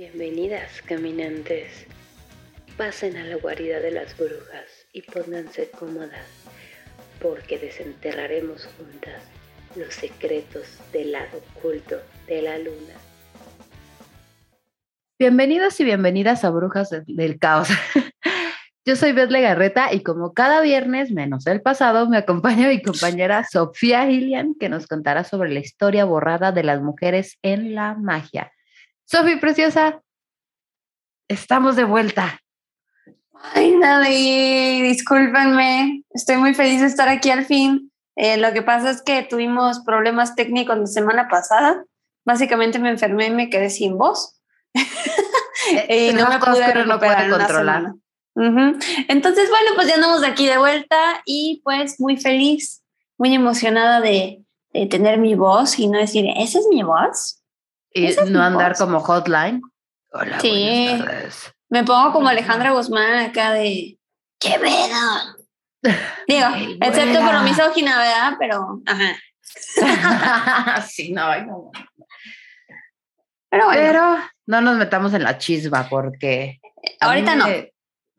Bienvenidas, caminantes. Pasen a la guarida de las brujas y pónganse cómodas, porque desenterraremos juntas los secretos del lado oculto de la luna. Bienvenidos y bienvenidas a Brujas del Caos. Yo soy Beth Garreta y como cada viernes, menos el pasado, me acompaña mi compañera Sofía Gillian, que nos contará sobre la historia borrada de las mujeres en la magia. Sofía Preciosa, estamos de vuelta. Ay, nadie, discúlpenme, estoy muy feliz de estar aquí al fin. Eh, lo que pasa es que tuvimos problemas técnicos la semana pasada. Básicamente me enfermé y me quedé sin voz. Eh, y no me pude recuperar controlar. Entonces, bueno, pues ya andamos aquí de vuelta y pues muy feliz, muy emocionada de, tener mi voz y no decir, ¿esa es mi voz? Y no andar como hotline. Hola, sí. buenas tardes. Me pongo como Alejandra Guzmán acá de, ¡qué pedo! Digo, excepto por lo misógina, ¿verdad? Pero, ajá. sí, no, no. Pero bueno. Pero no nos metamos en la chisma porque. Ahorita no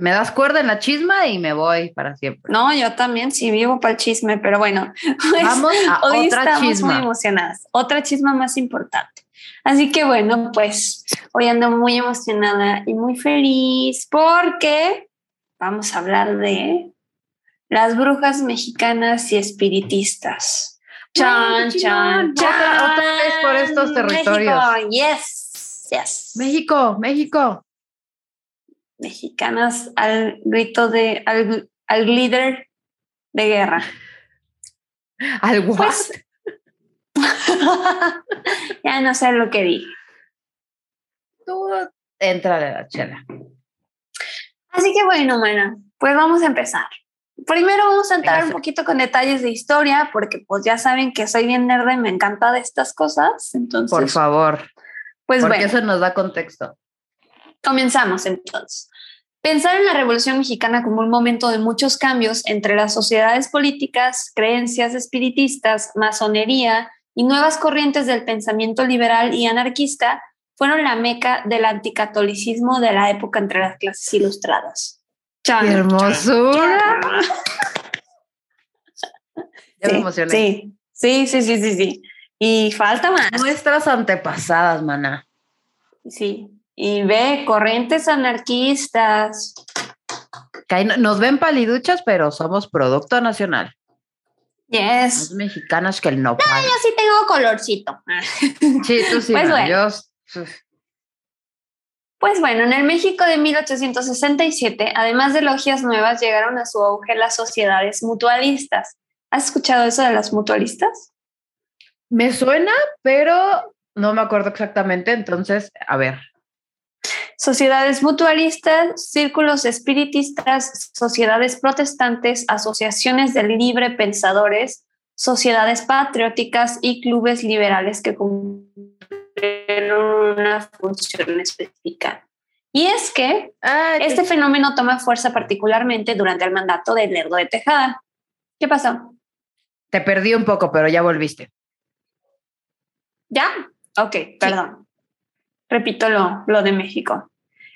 me das cuerda en la chisma y me voy para siempre. No, yo también sí vivo para el chisme, pero bueno, pues, Vamos a hoy otra estamos chisma. muy emocionadas. Otra chisma más importante. Así que bueno, pues hoy ando muy emocionada y muy feliz porque vamos a hablar de las brujas mexicanas y espiritistas. Chan, chan, chan. Otra, vez por estos territorios. México, yes, yes. México, México mexicanas al grito de, al, al líder de guerra. ¿Al what? Pues, ya no sé lo que dije. Tú entra de la chela. Así que bueno, mana, pues vamos a empezar. Primero vamos a entrar un poquito con detalles de historia, porque pues ya saben que soy bien nerd y me encanta de estas cosas. Entonces, por favor. Pues porque eso nos da contexto. Comenzamos entonces. Pensar en la Revolución Mexicana como un momento de muchos cambios entre las sociedades políticas, creencias espiritistas, masonería y nuevas corrientes del pensamiento liberal y anarquista fueron la meca del anticatolicismo de la época entre las clases ilustradas. ¡Qué hermosura! Ya me emocioné. Sí, sí, sí, sí, sí, sí. Y falta más. Nuestras antepasadas, mana. Sí, y ve, corrientes anarquistas. Nos ven paliduchas, pero somos producto nacional. Yes. Más mexicanas que el no. No, yo sí tengo colorcito. Sí, tú sí. Pues bueno. Pues bueno, en el México de 1867, además de logias nuevas, llegaron a su auge las sociedades mutualistas. ¿Has escuchado eso de las mutualistas? Me suena, pero no me acuerdo exactamente. Entonces, a ver sociedades mutualistas, círculos espiritistas, sociedades protestantes, asociaciones de libre pensadores, sociedades patrióticas y clubes liberales que cumplieron una función específica. Y es que ah, este fenómeno toma fuerza particularmente durante el mandato de Lerdo de Tejada. ¿Qué pasó? Te perdí un poco, pero ya volviste. ¿Ya? Ok, perdón. Repito lo, lo de México.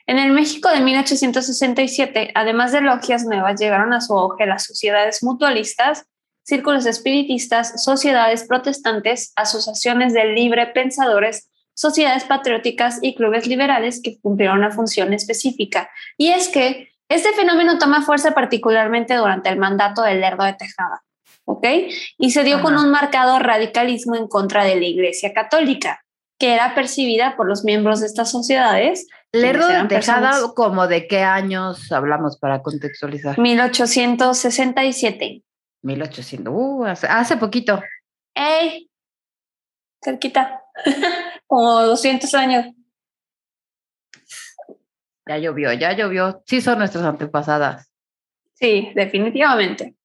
En el México de 1867, además de logias nuevas, llegaron a su auge las sociedades mutualistas, círculos espiritistas, sociedades protestantes, asociaciones de libre pensadores, sociedades patrióticas y clubes liberales que cumplieron una función específica. Y es que este fenómeno toma fuerza particularmente durante el mandato del Lerdo de Tejada, ¿ok? Y se dio con un marcado radicalismo en contra de la Iglesia Católica que era percibida por los miembros de estas sociedades. Lerdo de Tejada, como de qué años hablamos para contextualizar? 1867. 1800, uh, hace, poquito. ¡Ey! Cerquita, como 200 años. Ya llovió, ya llovió. Sí son nuestras antepasadas. Sí, definitivamente.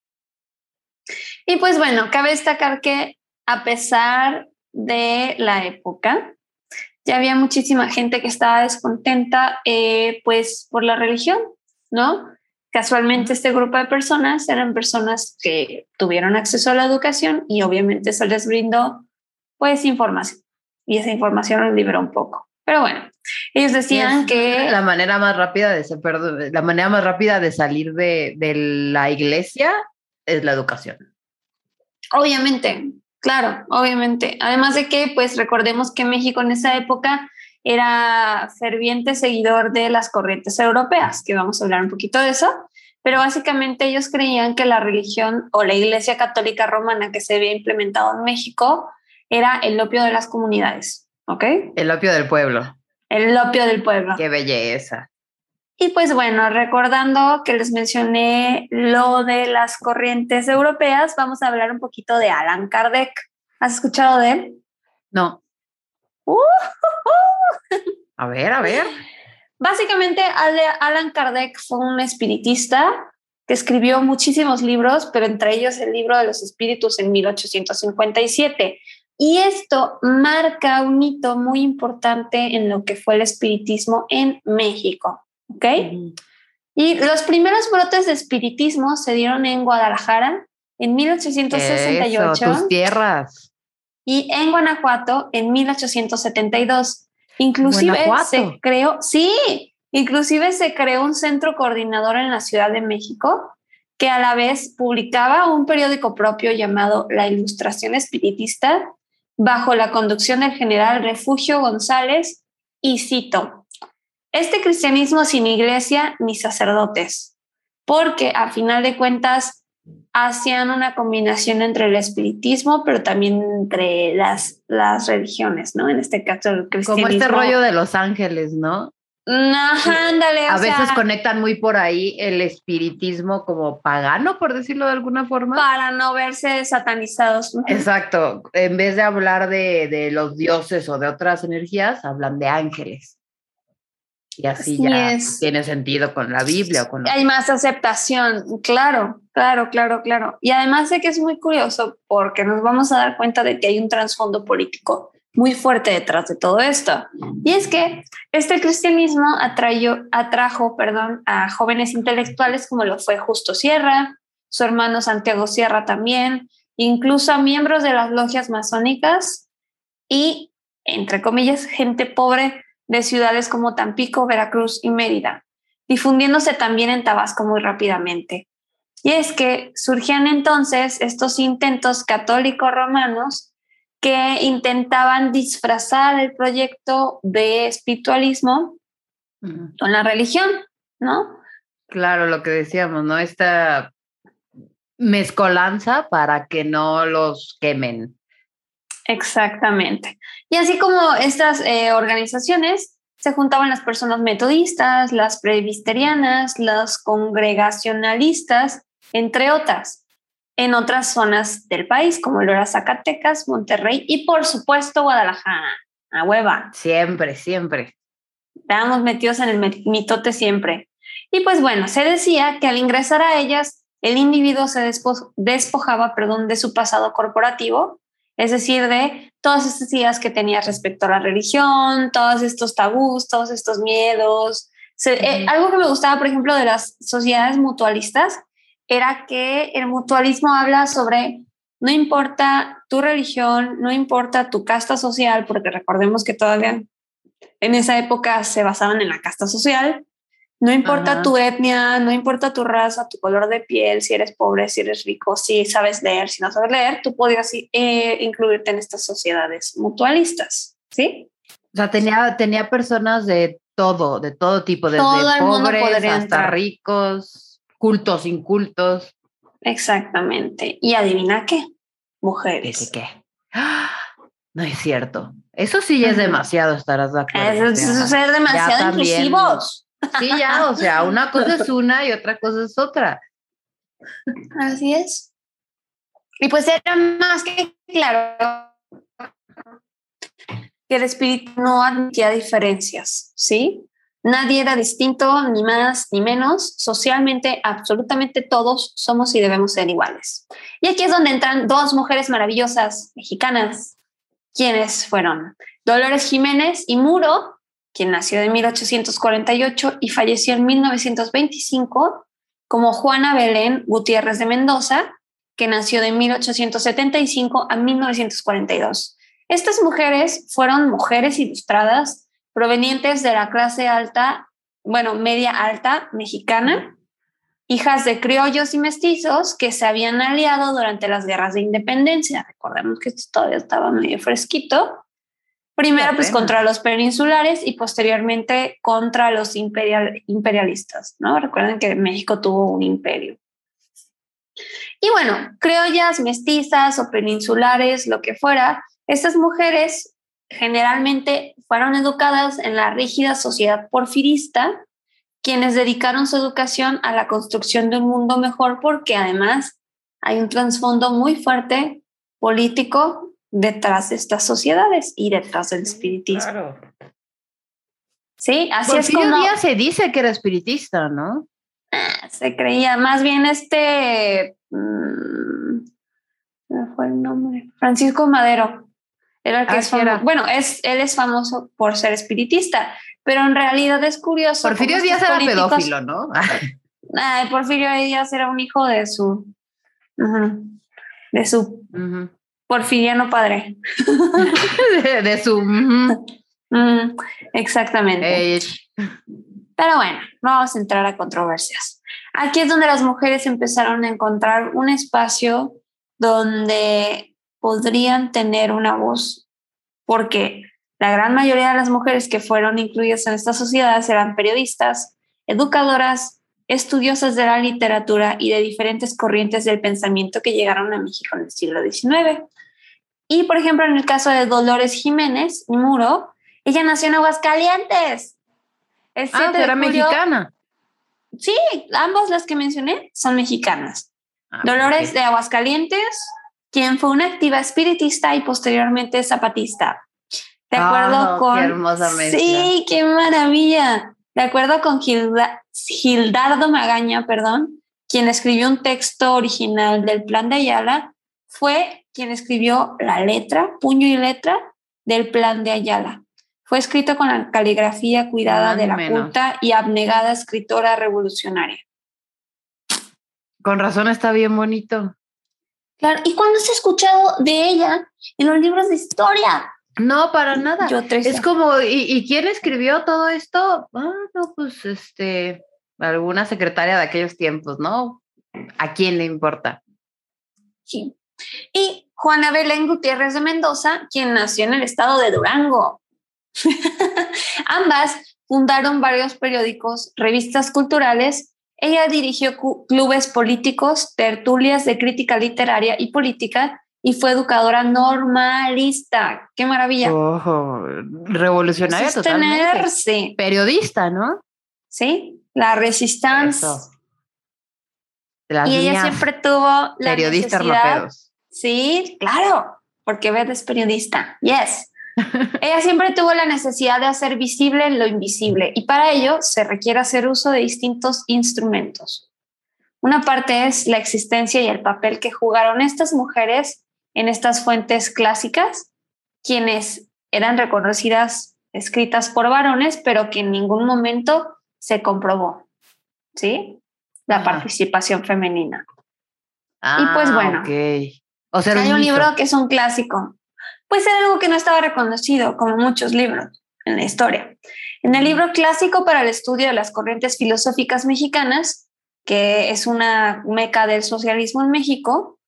Y pues bueno, cabe destacar que a pesar de la época. Ya había muchísima gente que estaba descontenta eh, pues por la religión, ¿no? Casualmente este grupo de personas eran personas que tuvieron acceso a la educación y obviamente se les brindó pues información y esa información los liberó un poco. Pero bueno, Ellos decían Es que La manera más rápida de perdón, la manera más rápida de salir de, de la iglesia es la educación. Obviamente, claro, obviamente. Además de que, pues recordemos que México en esa época era ferviente seguidor de las corrientes europeas, que vamos a hablar un poquito de eso, pero básicamente ellos creían que la religión o la Iglesia Católica Romana que se había implementado en México era el opio de las comunidades, ¿ok? El opio del pueblo. El opio del pueblo. Qué belleza. Y pues bueno, recordando que les mencioné lo de las corrientes europeas, vamos a hablar un poquito de Alan Kardec. ¿Has escuchado de él? No. Uh, A ver, a ver. Básicamente, Alan Kardec fue un espiritista que escribió muchísimos libros, pero entre ellos el libro de los espíritus en 1857. Y esto marca un hito muy importante en lo que fue el espiritismo en México. ¿Ok? Y los primeros brotes de espiritismo se dieron en Guadalajara en 1868 Eso, tus tierras. y en Guanajuato en 1872. Inclusive Guanajuato. se creó, sí, inclusive se creó un centro coordinador en la Ciudad de México que a la vez publicaba un periódico propio llamado La Ilustración Espiritista bajo la conducción del general Refugio González y cito, este cristianismo sin iglesia ni sacerdotes, porque a final de cuentas hacían una combinación entre el espiritismo, pero también entre las, las religiones, ¿no? En este caso, el Como cristianismo. este rollo de los ángeles, ¿no? Ajá, ándale, o A veces sea, conectan muy por ahí el espiritismo como pagano, por decirlo de alguna forma. para no verse satanizados. Exacto. En vez de hablar de, de los dioses o de otras energías, hablan de ángeles. Y así Así ya es. tiene sentido con la Biblia o con Hay más aceptación, claro, claro, claro, claro. Y además de que es muy curioso porque nos vamos a dar cuenta de que hay un trasfondo político muy fuerte detrás de todo esto. Y es que este cristianismo atrayó, atrajo perdón, a jóvenes intelectuales como lo fue Justo Sierra, su hermano Santiago Sierra también, incluso a miembros de las logias masónicas y, entre comillas, gente pobre de ciudades como Tampico, Veracruz y Mérida, difundiéndose también en Tabasco muy rápidamente. Y es que surgían entonces estos intentos católicos romanos que intentaban disfrazar el proyecto de espiritualismo con la religión, ¿no? Claro, lo que decíamos, ¿no? Esta mezcolanza para que no los quemen. Exactamente. Y así como estas eh, organizaciones, se juntaban las personas metodistas, las presbiterianas, las congregacionalistas, entre otras, en otras zonas del país, como lo era Zacatecas, Monterrey y por supuesto Guadalajara, a hueva. Siempre, siempre. Estábamos metidos en el mitote siempre. Y pues bueno, se decía que al ingresar a ellas, el individuo se despo- despojaba perdón, de su pasado corporativo, es decir, de todas estas ideas que tenía respecto a la religión, todos estos tabús, todos estos miedos. Se- eh, algo que me gustaba, por ejemplo, de las sociedades mutualistas era que el mutualismo habla sobre no importa tu religión, no importa tu casta social, porque recordemos que todavía en esa época se basaban en la casta social. No importa Ajá. tu etnia, no importa tu raza, tu color de piel, si eres pobre, si eres rico, si sabes leer, si no sabes leer, tú podías eh, incluirte en estas sociedades mutualistas, ¿sí? O sea, tenía, tenía personas de todo, de todo tipo, desde Todo pobres hasta entrar. ricos, cultos, incultos. Exactamente. Y adivina qué, ¿Qué, mujeres. qué, qué? ¡Ah! No es cierto. Eso sí ya es demasiado, estarás de acuerdo. Es ser demasiado inclusivos. Sí, ya, o sea, una cosa es una y otra cosa es otra. Así es. Y pues era más que claro que el espíritu no admitía diferencias, ¿sí? Nadie era distinto, ni más ni menos. Socialmente, absolutamente todos somos y debemos ser iguales. Y aquí es donde entran dos mujeres maravillosas mexicanas, quienes fueron Dolores Jiménez y Muro, quien nació en 1848 y falleció en 1925, como Juana Belén Gutiérrez de Mendoza, que nació de 1875 a 1942. Estas mujeres fueron mujeres ilustradas provenientes de la clase alta, bueno, media alta mexicana, hijas de criollos y mestizos que se habían aliado durante las guerras de independencia. Recordemos que esto todavía estaba medio fresquito. Primero, pues contra los peninsulares y posteriormente contra los imperial, imperialistas, ¿no? Recuerden que México tuvo un imperio. Y bueno, criollas, mestizas o peninsulares, lo que fuera, estas mujeres generalmente fueron educadas en la rígida sociedad porfirista, quienes dedicaron su educación a la construcción de un mundo mejor porque además hay un trasfondo muy fuerte político detrás de estas sociedades y detrás del espiritismo. Claro. Sí, así es como... día se dice que era espiritista, ¿no? Ah, se creía, más bien este... Mmm, fue el nombre? Francisco Madero. Era el que es Bueno, es, él es famoso por ser espiritista, pero en realidad es curioso. Porfirio Díaz era pedófilo, ¿no? Ay, Porfirio Díaz era un hijo de su. de su. Porfiriano padre. de, su. exactamente. Pero bueno, no vamos a entrar a controversias. Aquí es donde las mujeres empezaron a encontrar un espacio donde podrían tener una voz, porque la gran mayoría de las mujeres que fueron incluidas en estas sociedades eran periodistas, educadoras, estudiosas de la literatura y de diferentes corrientes del pensamiento que llegaron a México en el siglo XIX. Y, por ejemplo, en el caso de Dolores Jiménez Muro, ella nació en Aguascalientes. ah, era mexicana. Sí, ambas las que mencioné son mexicanas. Ah, Dolores de Aguascalientes, quien fue una activa espiritista y posteriormente zapatista. De acuerdo ah, con... Qué hermosa Sí, qué maravilla. De acuerdo con Gildardo Magaña, perdón, quien escribió un texto original del Plan de Ayala, fue quien escribió la letra, puño y letra del Plan de Ayala. Fue escrito con la caligrafía cuidada de la culta y abnegada escritora revolucionaria. Con razón está bien bonito. Claro, ¿y cuándo has escuchado de ella en los libros de historia? No, para nada. es como, ¿y, quién escribió todo esto? Ah, no, pues este, alguna secretaria de aquellos tiempos, ¿no? ¿A quién le importa? Sí. Y Juana Belén Gutiérrez de Mendoza, quien nació en el estado de Durango. Ambas fundaron varios periódicos, revistas culturales ella dirigió clubes políticos, tertulias de crítica literaria y política y fue educadora normalista. ¡Qué maravilla! Ojo, revolucionaria totalmente. sí. Periodista, ¿no? Sí, la resistencia. Y ella siempre tuvo la periodista necesidad. Sí, claro, porque Beth es periodista. Yes. Ella siempre tuvo la necesidad de hacer visible lo invisible y para ello se requiere hacer uso de distintos instrumentos. Una parte es la existencia y el papel que jugaron estas mujeres en estas fuentes clásicas, quienes eran reconocidas, escritas por varones, pero que en ningún momento se comprobó, ¿sí? La participación femenina. y pues ah, bueno, o sea, hay un libro que es un clásico, pues era algo que no estaba reconocido, como muchos libros en la historia. En el libro clásico para el estudio de las corrientes filosóficas mexicanas, que es una meca del socialismo en México,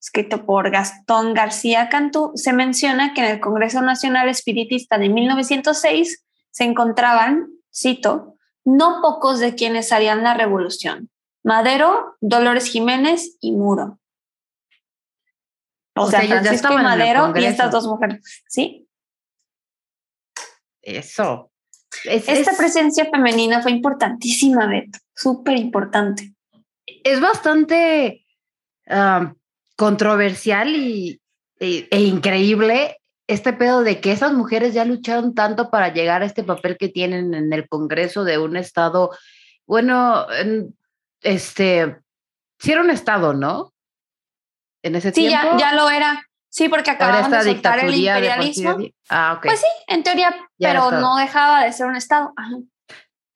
escrito por Gastón García Cantú, se menciona que en el Congreso Nacional Espiritista de 1906 se encontraban, cito, no pocos de quienes harían la revolución, Madero, Dolores Jiménez y Muro. O, sea, Francisco y Madero y estas dos mujeres, ¿sí? Eso. Esta presencia femenina fue importantísima, Beto, súper importante. Es bastante controversial y, e, e, increíble este pedo de que esas mujeres ya lucharon tanto para llegar a este papel que tienen en el Congreso de un estado, bueno, este, sí era un estado, ¿no? En ese sí, tiempo. Sí, ya, lo era. Sí, porque acababan de soltar el imperialismo. ah, ok. Pues sí, en teoría, pero no dejaba de ser un estado.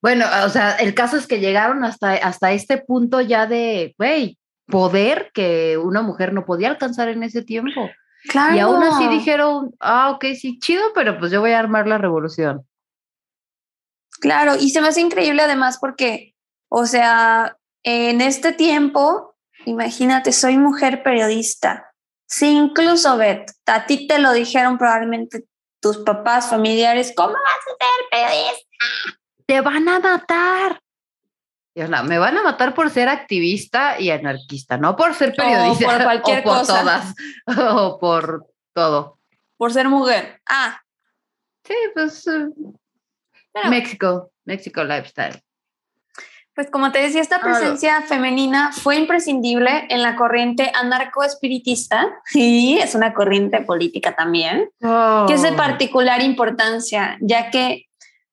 Bueno, o sea, el caso es que llegaron hasta, hasta este punto ya de, güey, poder que una mujer no podía alcanzar en ese tiempo. Claro. Y aún así dijeron, ah, ok, sí, chido, pero pues yo voy a armar la revolución. Claro, y se me hace increíble además porque, o sea, en este tiempo, imagínate, soy mujer periodista. Si incluso, Beth, a ti te lo dijeron probablemente tus papás, familiares, ¿cómo vas a ser periodista? Te van a matar. me van a matar por ser activista y anarquista, no por ser periodista. O por cualquier o por cosa. todas. O por todo. Por ser mujer. Ah. Sí, pues. Uh, México, México Lifestyle. Pues como te decía, esta presencia femenina fue imprescindible en la corriente anarcoespiritista, y es una corriente política también, oh. que es de particular importancia, ya que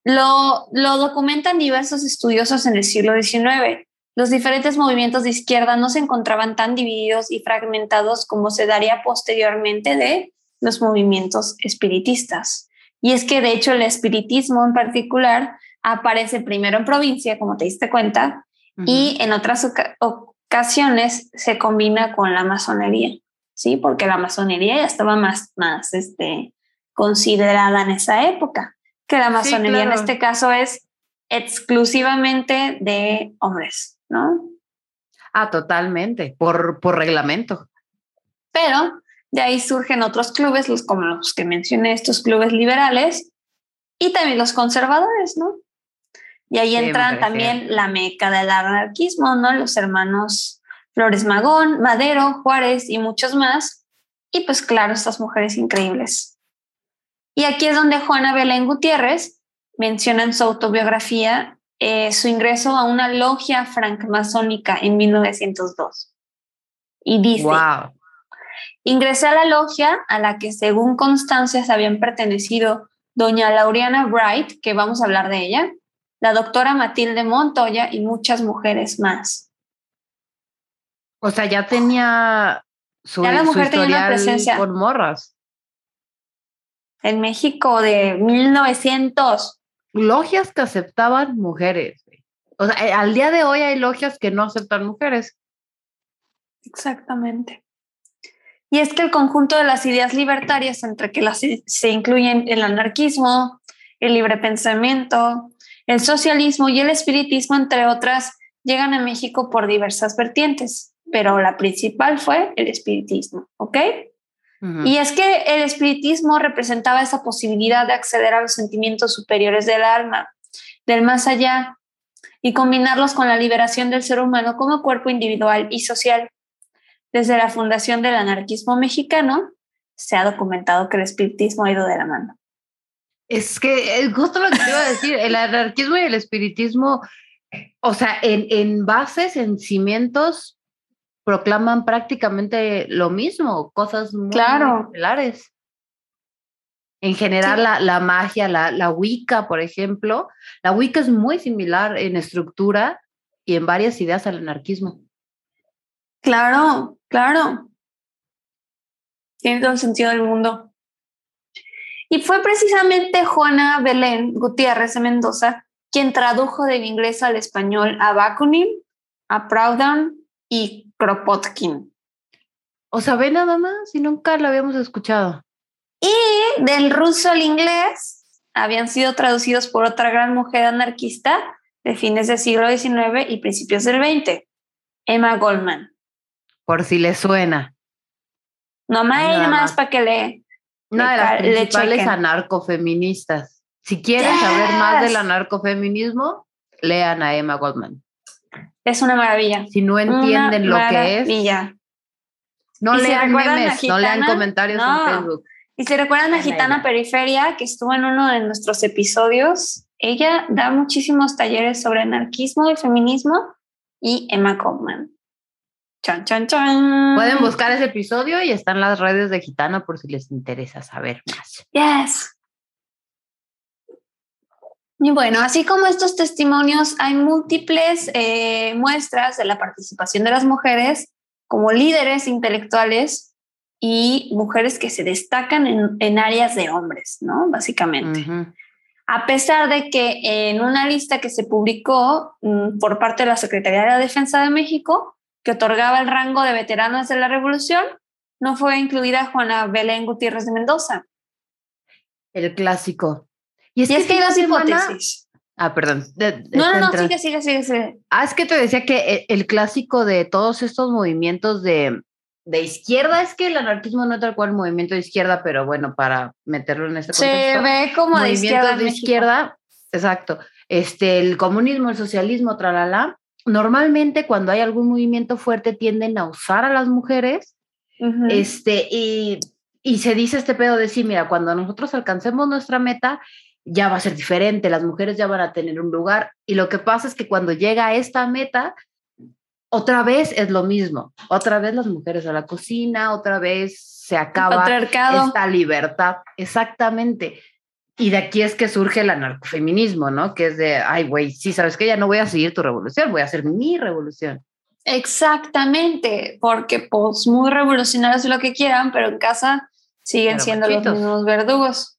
lo, lo documentan diversos estudiosos en el siglo XIX. Los diferentes movimientos de izquierda no se encontraban tan divididos y fragmentados como se daría posteriormente de los movimientos espiritistas. Y es que de hecho el espiritismo en particular aparece primero en provincia, como te diste cuenta, uh -huh. y en otras ocasiones se combina con la masonería, ¿sí? Porque la masonería ya estaba más, más este, considerada en esa época, que la masonería sí, claro. en este caso es exclusivamente de hombres, ¿no? Ah, totalmente, por, por reglamento. Pero de ahí surgen otros clubes, los, como los que mencioné, estos clubes liberales, y también los conservadores, ¿no? Y ahí entran también la meca del anarquismo, ¿no? Los hermanos Flores Magón, Madero, Juárez y muchos más. Y pues claro, estas mujeres increíbles. Y aquí es donde Juana Belén Gutiérrez menciona en su autobiografía eh, su ingreso a una logia francmasónica en 1902. Y dice, wow. ingresé a la logia a la que según constancias habían pertenecido doña Laureana Bright, que vamos a hablar de ella, la doctora Matilde Montoya y muchas mujeres más. O sea, ya tenía su, ya la mujer su tenía una presencia con morras. En México de 1900. Logias que aceptaban mujeres. O sea, al día de hoy hay logias que no aceptan mujeres. Exactamente. Y es que el conjunto de las ideas libertarias, entre que las, se incluyen el anarquismo, el libre pensamiento, el socialismo y el espiritismo, entre otras, llegan a México por diversas vertientes, pero la principal fue el espiritismo, ¿ok? Uh -huh. Y es que el espiritismo representaba esa posibilidad de acceder a los sentimientos superiores del alma, del más allá, y combinarlos con la liberación del ser humano como cuerpo individual y social. Desde la fundación del anarquismo mexicano, se ha documentado que el espiritismo ha ido de la mano. Es que es justo lo que te iba a decir, el anarquismo y el espiritismo, o sea, en, en bases, en cimientos, proclaman prácticamente lo mismo, cosas muy claro. similares. En general, sí. la, la, magia, la, la Wicca, por ejemplo, la Wicca es muy similar en estructura y en varias ideas al anarquismo. Claro, claro. Tiene todo el sentido del mundo. Y fue precisamente Juana Belén Gutiérrez de Mendoza quien tradujo del inglés al español a Bakunin, a Proudhon y Kropotkin. O sea, ve nada más y nunca lo habíamos escuchado. Y del ruso al inglés habían sido traducidos por otra gran mujer anarquista de fines del siglo XIX y principios del XX, Emma Goldman. Por si le suena. No más, nada más para que le. Una de las principales anarcofeministas. Si quieren yes. saber más del anarcofeminismo, lean a Emma Goldman. Es una maravilla. Si no entienden una lo que es, no ¿Y lean memes, Gitana, no lean comentarios no. en Facebook. Y si recuerdan a Gitana Periferia, que estuvo en uno de nuestros episodios, ella da muchísimos talleres sobre anarquismo y feminismo y Emma Goldman. Chan, chan, chan. Pueden buscar ese episodio y están las redes de Gitana por si les interesa saber más. Yes. Y bueno, así como estos testimonios, hay múltiples eh, muestras de la participación de las mujeres como líderes intelectuales y mujeres que se destacan en, en áreas de hombres, ¿no? Básicamente. Uh -huh. A pesar de que en una lista que se publicó mm, por parte de la Secretaría de la Defensa de México, que otorgaba el rango de veteranas de la Revolución, no fue incluida Juana Belén Gutiérrez de Mendoza. El clásico. Y es, y que, es que hay dos hipótesis. Ah, perdón. no, no, no, sigue, sigue, sigue, sigue. Ah, es que te decía que e, el, clásico de todos estos movimientos de, de, izquierda es que el anarquismo no es tal cual movimiento de izquierda, pero bueno, para meterlo en este contexto. Se ve como de izquierda. de izquierda, exacto. Este, el comunismo, el socialismo, tralala. Normalmente cuando hay algún movimiento fuerte tienden a usar a las mujeres, este, y, y se dice este pedo de sí, mira, cuando nosotros alcancemos nuestra meta, ya va a ser diferente, las mujeres ya van a tener un lugar. Y lo que pasa es que cuando llega a esta meta, otra vez es lo mismo. Otra vez las mujeres a la cocina, otra vez se acaba esta libertad. Exactamente. Y de aquí es que surge el anarcofeminismo, ¿no? Que es de, ay, güey, sí, sabes que ya no voy a seguir tu revolución, voy a hacer mi revolución. Exactamente, porque pues muy revolucionarios lo que quieran, pero en casa siguen siendo los mismos verdugos.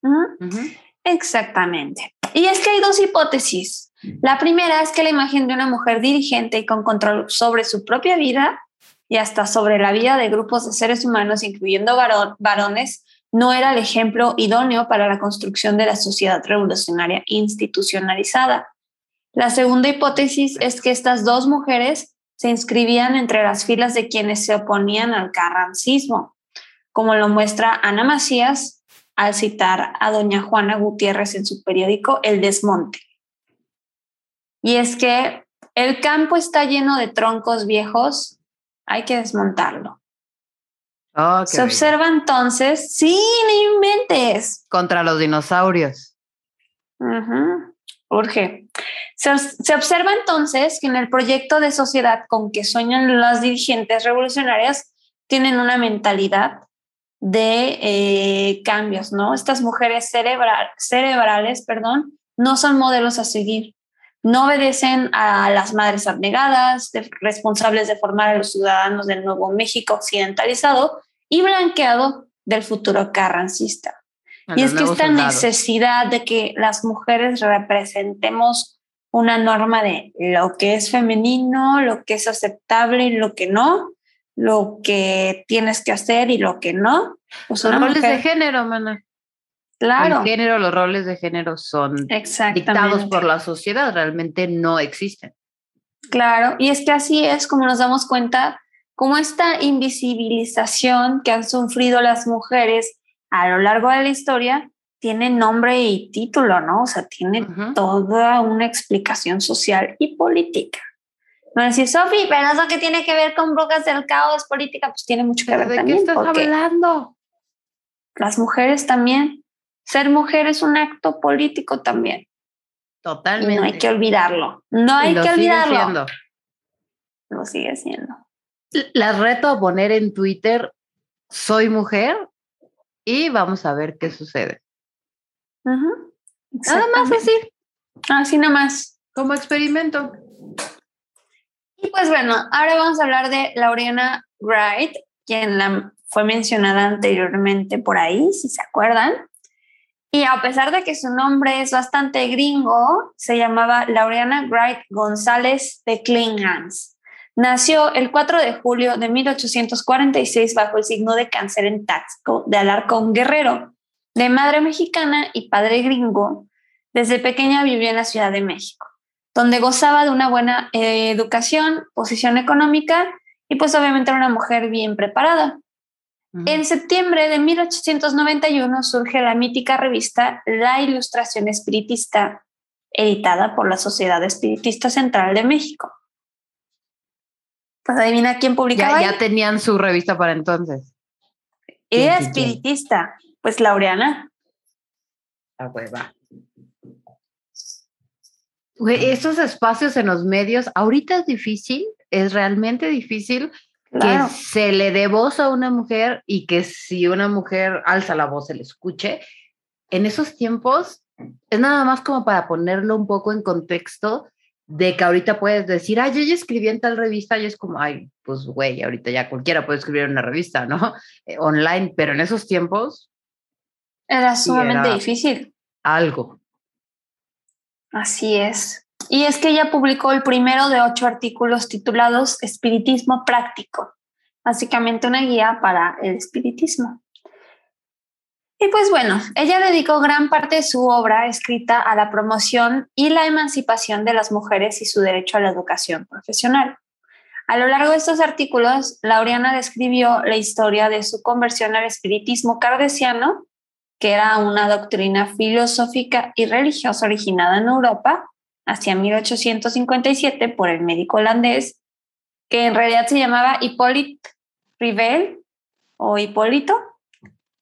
Exactamente. Y es que hay dos hipótesis. La primera es que la imagen de una mujer dirigente y con control sobre su propia vida y hasta sobre la vida de grupos de seres humanos, incluyendo varones, no era el ejemplo idóneo para la construcción de la sociedad revolucionaria institucionalizada. La segunda hipótesis es que estas dos mujeres se inscribían entre las filas de quienes se oponían al carrancismo, como lo muestra Ana Macías al citar a doña Juana Gutiérrez en su periódico El Desmonte. Y es que el campo está lleno de troncos viejos, hay que desmontarlo. Oh, se observa entonces, sí, no inventes. Contra los dinosaurios. Urge. Se, se, observa entonces que en el proyecto de sociedad con que sueñan las dirigentes revolucionarias tienen una mentalidad de eh, cambios, ¿no? Estas mujeres cerebrales, perdón, no son modelos a seguir, no obedecen a las madres abnegadas, responsables de formar a los ciudadanos del Nuevo México occidentalizado y blanqueado del futuro carrancista. y es que esta necesidad de que las mujeres representemos una norma de lo que es femenino, lo que es aceptable y lo que no, lo que tienes que hacer y lo que no. Pues los roles de género, mana. Claro. El género, los roles de género son dictados por la sociedad, realmente no existen. Claro, y es que así es como nos damos cuenta, como esta invisibilización que han sufrido las mujeres a lo largo de la historia tiene nombre y título, ¿no? O sea, tiene toda una explicación social y política. No decir, Sofi, pero eso que tiene que ver con brujas del caos política, pues tiene mucho que ver ¿De también. qué estás hablando? Las mujeres también. Ser mujer es un acto político también. Totalmente. no hay que olvidarlo. No hay que olvidarlo. Siendo. Lo sigue siendo. Las reto a poner en Twitter, soy mujer, y vamos a ver qué sucede. Nada más así. Así nada más. Como experimento. Y pues bueno, ahora vamos a hablar de Laureana Wright, quien la fue mencionada anteriormente por ahí, si se acuerdan. Y a pesar de que su nombre es bastante gringo, se llamaba Laureana Wright González de Klingans. Nació el 4 de julio de 1846 bajo el signo de cáncer en Taxco de Alarcón Guerrero. De madre mexicana y padre gringo, desde pequeña vivió en la Ciudad de México donde gozaba de una buena eh, educación, posición económica y pues obviamente era una mujer bien preparada. En septiembre de 1891 surge la mítica revista La Ilustración Espiritista, editada por la Sociedad Espiritista Central de México. Pues adivina quién publicaba. Ya, ya tenían su revista para entonces. Era espiritista, pues Laureana. La hueva estos espacios en los medios, ahorita es difícil, es realmente difícil que se le dé voz a una mujer y que si una mujer alza la voz se le escuche. En esos tiempos es nada más como para ponerlo un poco en contexto de que ahorita puedes decir, ay, yo ya escribí en tal revista y es como, ay, pues güey, ahorita ya cualquiera puede escribir en una revista, ¿no? Eh, online, pero en esos tiempos... Era sumamente difícil. Algo. Así es. Y es que ella publicó el primero de ocho artículos titulados Espiritismo Práctico, básicamente una guía para el espiritismo. Y pues bueno, ella dedicó gran parte de su obra escrita a la promoción y la emancipación de las mujeres y su derecho a la educación profesional. A lo largo de estos artículos, Laureana describió la historia de su conversión al espiritismo cardesiano, que era una doctrina filosófica y religiosa originada en Europa hacia 1857 por el médico holandés, que en realidad se llamaba Hippolyte Rivel o Hipólito,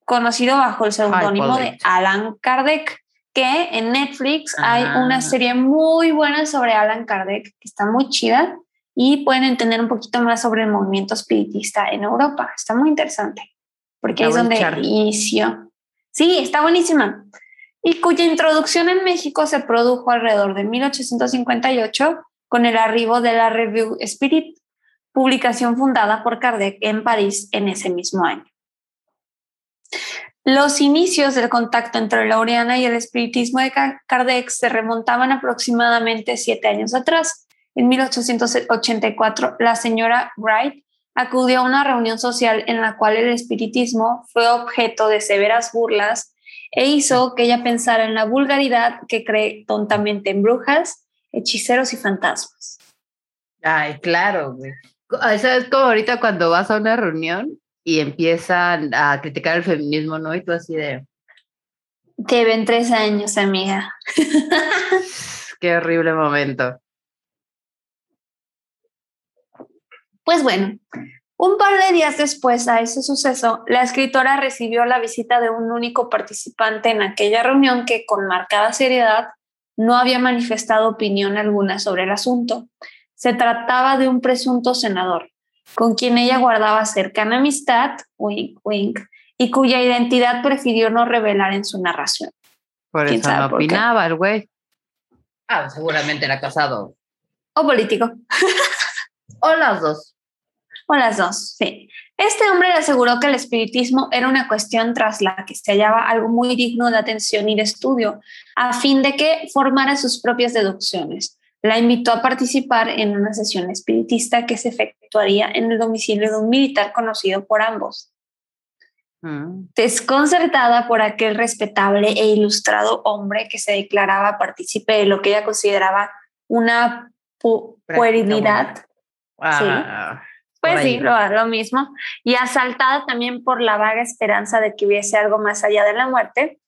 conocido bajo el seudónimo de Alan Kardec, que en Netflix hay una serie muy buena sobre Alan Kardec, que está muy chida, y pueden entender un poquito más sobre el movimiento espiritista en Europa. Está muy interesante, porque es donde inició. Sí, está buenísima. Y cuya introducción en México se produjo alrededor de 1858 con el arribo de la Revue Spirit, publicación fundada por Kardec en París en ese mismo año. Los inicios del contacto entre Laureana y el espiritismo de Kardec se remontaban aproximadamente siete años atrás. En 1884, la señora Wright acudió a una reunión social en la cual el espiritismo fue objeto de severas burlas e hizo que ella pensara en la vulgaridad que cree tontamente en brujas, hechiceros y fantasmas. Ay, claro, Eso es como ahorita cuando vas a una reunión y empiezan a criticar el feminismo, ¿no? Y tú así de... Te ven tres años, amiga. Qué horrible momento. Pues bueno, un par de días después a ese suceso, la escritora recibió la visita de un único participante en aquella reunión que con marcada seriedad no había manifestado opinión alguna sobre el asunto. Se trataba de un presunto senador, con quien ella guardaba cercana amistad, wink, wink, y cuya identidad prefirió no revelar en su narración. Por eso no opinaba el güey. Ah, seguramente era casado. O político. o las dos. O las dos, sí. Este hombre le aseguró que el espiritismo era una cuestión tras la que se hallaba algo muy digno de atención y de estudio, a fin de que formara sus propias deducciones la invitó a participar en una sesión espiritista que se efectuaría en el domicilio de un militar conocido por ambos. Mm. Desconcertada por aquel respetable e ilustrado hombre que se declaraba partícipe de lo que ella consideraba una puerilidad. Ah, pues sí, lo, lo mismo. Y asaltada también por la vaga esperanza de que hubiese algo más allá de la muerte,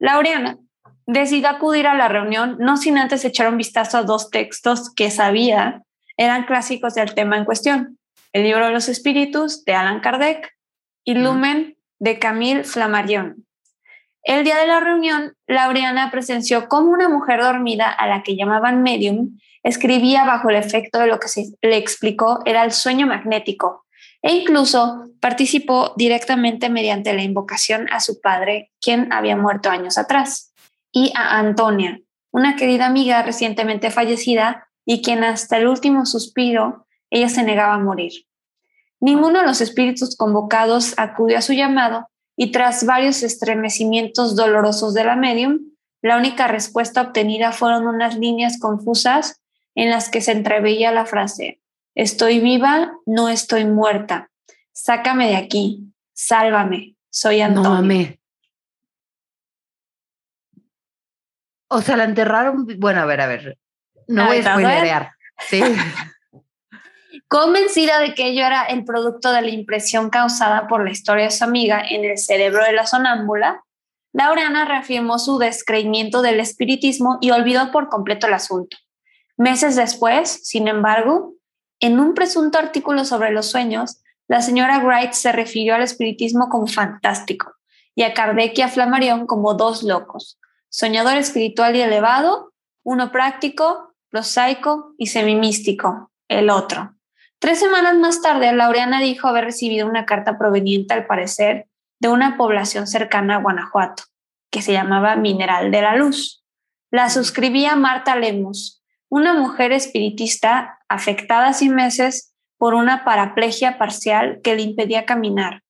Laureana decidió acudir a la reunión no sin antes echar un vistazo a dos textos que sabía eran clásicos del tema en cuestión. El libro de los espíritus de Alan Kardec y Lumen de Camille Flammarion. El día de la reunión, Laureana presenció cómo una mujer dormida a la que llamaban medium escribía bajo el efecto de lo que se le explicó era el sueño magnético e incluso participó directamente mediante la invocación a su padre, quien había muerto años atrás y a Antonia, una querida amiga recientemente fallecida y quien hasta el último suspiro ella se negaba a morir. Ninguno de los espíritus convocados acudió a su llamado y tras varios estremecimientos dolorosos de la medium, la única respuesta obtenida fueron unas líneas confusas en las que se entreveía la frase, estoy viva, no estoy muerta, sácame de aquí, sálvame, soy Antonia. O sea, la enterraron. Bueno, a ver, a ver. No voy a spoilerear. Sí. Convencida de que ello era el producto de la impresión causada por la historia de su amiga en el cerebro de la sonámbula, Laureana reafirmó su descreimiento del espiritismo y olvidó por completo el asunto. Meses después, sin embargo, en un presunto artículo sobre los sueños, la señora Wright se refirió al espiritismo como fantástico y a Kardec y a Flammarion como dos locos, soñador espiritual y elevado, uno práctico, prosaico y semimístico, el otro. Tres semanas más tarde, Laureana dijo haber recibido una carta proveniente, al parecer, de una población cercana a Guanajuato, que se llamaba Mineral de la Luz. La suscribía Marta Lemus, una mujer espiritista afectada sin meses por una paraplegia parcial que le impedía caminar.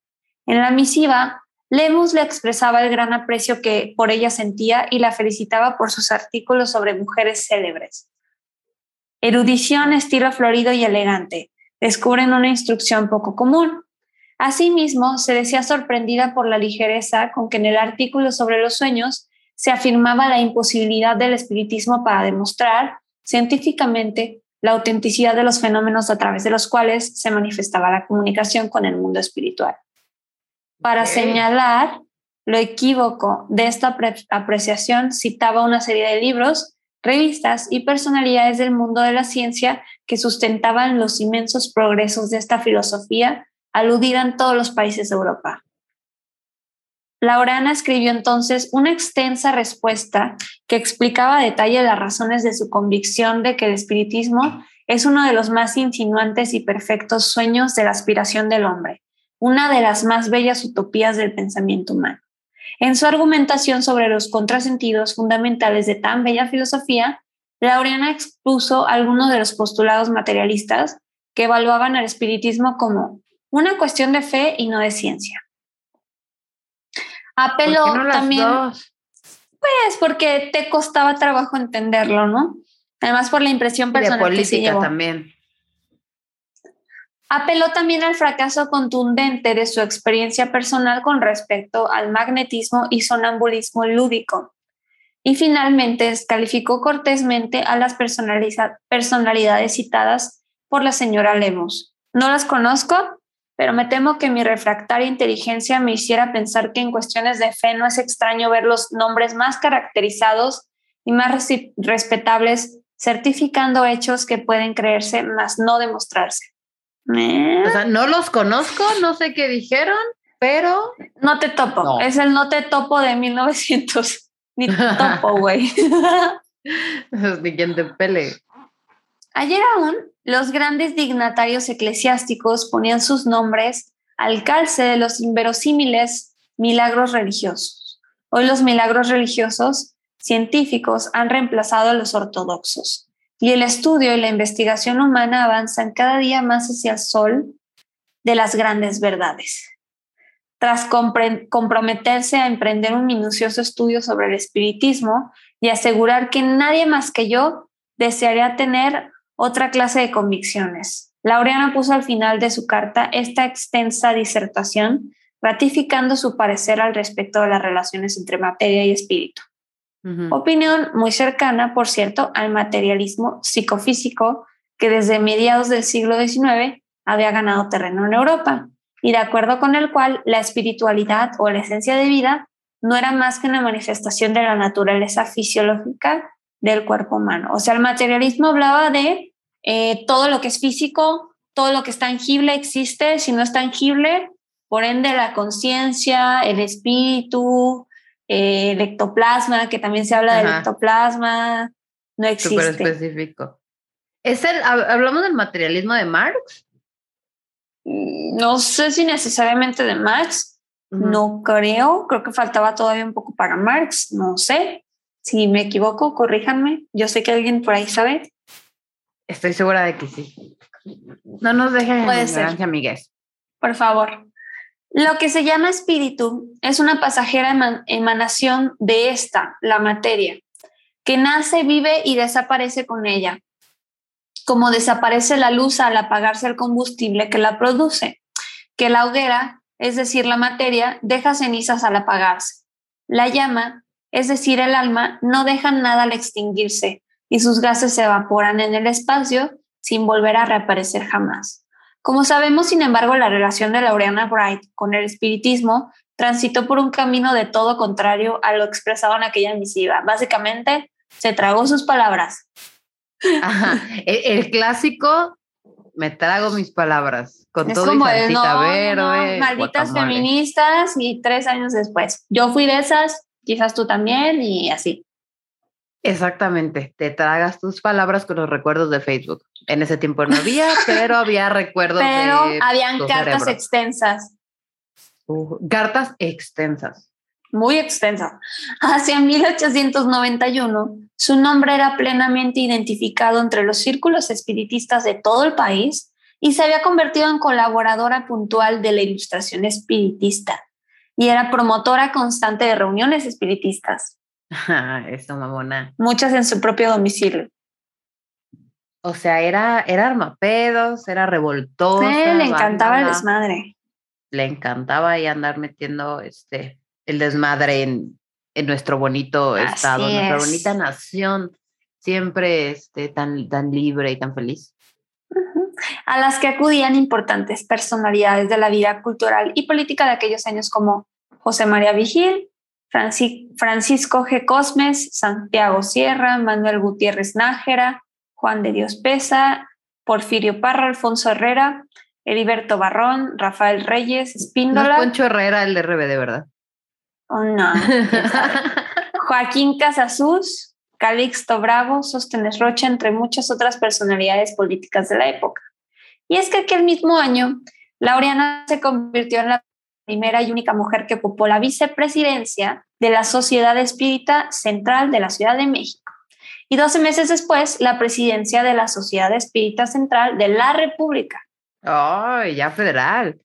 En la misiva Lemus le expresaba el gran aprecio que por ella sentía y la felicitaba por sus artículos sobre mujeres célebres. Erudición, estilo florido y elegante, descubren una instrucción poco común. Asimismo, se decía sorprendida por la ligereza con que en el artículo sobre los sueños se afirmaba la imposibilidad del espiritismo para demostrar científicamente la autenticidad de los fenómenos a través de los cuales se manifestaba la comunicación con el mundo espiritual. Para señalar lo equívoco de esta apreciación, citaba una serie de libros, revistas y personalidades del mundo de la ciencia que sustentaban los inmensos progresos de esta filosofía aludida en todos los países de Europa. Laurana escribió entonces una extensa respuesta que explicaba a detalle las razones de su convicción de que el espiritismo es uno de los más insinuantes y perfectos sueños de la aspiración del hombre, una de las más bellas utopías del pensamiento humano. En su argumentación sobre los contrasentidos fundamentales de tan bella filosofía, Laureana expuso algunos de los postulados materialistas que evaluaban al espiritismo como una cuestión de fe y no de ciencia. Apeló también. Pues porque te costaba trabajo entenderlo, ¿no? Además por la impresión personal. de política también. Apeló también al fracaso contundente de su experiencia personal con respecto al magnetismo y sonambulismo lúdico. Y finalmente descalificó cortésmente a las personalidades citadas por la señora Lemos. No las conozco, pero me temo que mi refractaria inteligencia me hiciera pensar que en cuestiones de fe no es extraño ver los nombres más caracterizados y más respetables certificando hechos que pueden creerse, mas no demostrarse. O sea, no los conozco, no sé qué dijeron, pero... No te topo, es el no te topo de 1900. Ni te topo, güey. Ni quien te pele. Ayer aún, los grandes dignatarios eclesiásticos ponían sus nombres al calce de los inverosímiles milagros religiosos. Hoy los milagros religiosos científicos han reemplazado a los ortodoxos y el estudio y la investigación humana avanzan cada día más hacia el sol de las grandes verdades. Tras comprometerse a emprender un minucioso estudio sobre el espiritismo y asegurar que nadie más que yo desearía tener otra clase de convicciones. Laureana puso al final de su carta esta extensa disertación, ratificando su parecer al respecto de las relaciones entre materia y espíritu. Opinión muy cercana, por cierto, al materialismo psicofísico que desde mediados del siglo XIX había ganado terreno en Europa y de acuerdo con el cual la espiritualidad o la esencia de vida no era más que una manifestación de la naturaleza fisiológica del cuerpo humano. O sea, el materialismo hablaba de eh, todo lo que es físico, todo lo que es tangible existe, si no es tangible, por ende la conciencia, el espíritu, eh, el ectoplasma, que también se habla del ectoplasma, no existe. Súper específico. ¿Es el, ¿Hablamos del materialismo de Marx? No sé si necesariamente de Marx, no creo, creo que faltaba todavía un poco para Marx, no sé. Si me equivoco, corríjanme. Yo sé que alguien por ahí sabe. Estoy segura de que sí. No nos dejen Puede en ser. amigues. Por favor. Lo que se llama espíritu es una pasajera emanación de esta, la materia, que nace, vive y desaparece con ella, como desaparece la luz al apagarse el combustible que la produce, que la hoguera, es decir, la materia, deja cenizas al apagarse. La llama, es decir, el alma, no deja nada al extinguirse y sus gases se evaporan en el espacio sin volver a reaparecer jamás. Como sabemos, sin embargo, la relación de Laureana Bright con el espiritismo transitó por un camino de todo contrario a lo expresado en aquella misiva. Básicamente, se tragó sus palabras. El, clásico, me trago mis palabras, con todo como y verde. malditas feministas y tres años después. Yo fui de esas, quizás tú también y así. Exactamente, te tragas tus palabras con los recuerdos de Facebook. En ese tiempo no había, pero había recuerdos. Pero habían cartas extensas. cartas extensas. Muy extensas. Hacia 1891, su nombre era plenamente identificado entre los círculos espiritistas de todo el país y se había convertido en colaboradora puntual de la ilustración espiritista y era promotora constante de reuniones espiritistas. Eso, mamona. Muchas en su propio domicilio. O sea, era, era armapedos, era revoltosa. Sí, le encantaba el desmadre. le encantaba ahí andar metiendo este, el desmadre en, en nuestro bonito estado, Así nuestra es. bonita nación, siempre este, tan, tan libre y tan feliz. A las que acudían importantes personalidades de la vida cultural y política de aquellos años como José María Vigil, Franci- Francisco G. Cosmes, Santiago Sierra, Manuel Gutiérrez Nájera, Juan de Dios Pesa, Porfirio Parra, Alfonso Herrera, Heriberto Barrón, Rafael Reyes, No es Espíndola, Poncho Herrera el RBD, ¿verdad? oh, no. Joaquín Casasus, Calixto Bravo, Sóstenes Rocha, entre muchas otras personalidades políticas de la época. Y es que aquel mismo año, Laureana se convirtió en la primera y única mujer que ocupó la vicepresidencia de la Sociedad Espírita Central de la Ciudad de México. Y 12 meses después, la presidencia de la Sociedad Espírita Central de la República. ¡Ay, ya federal!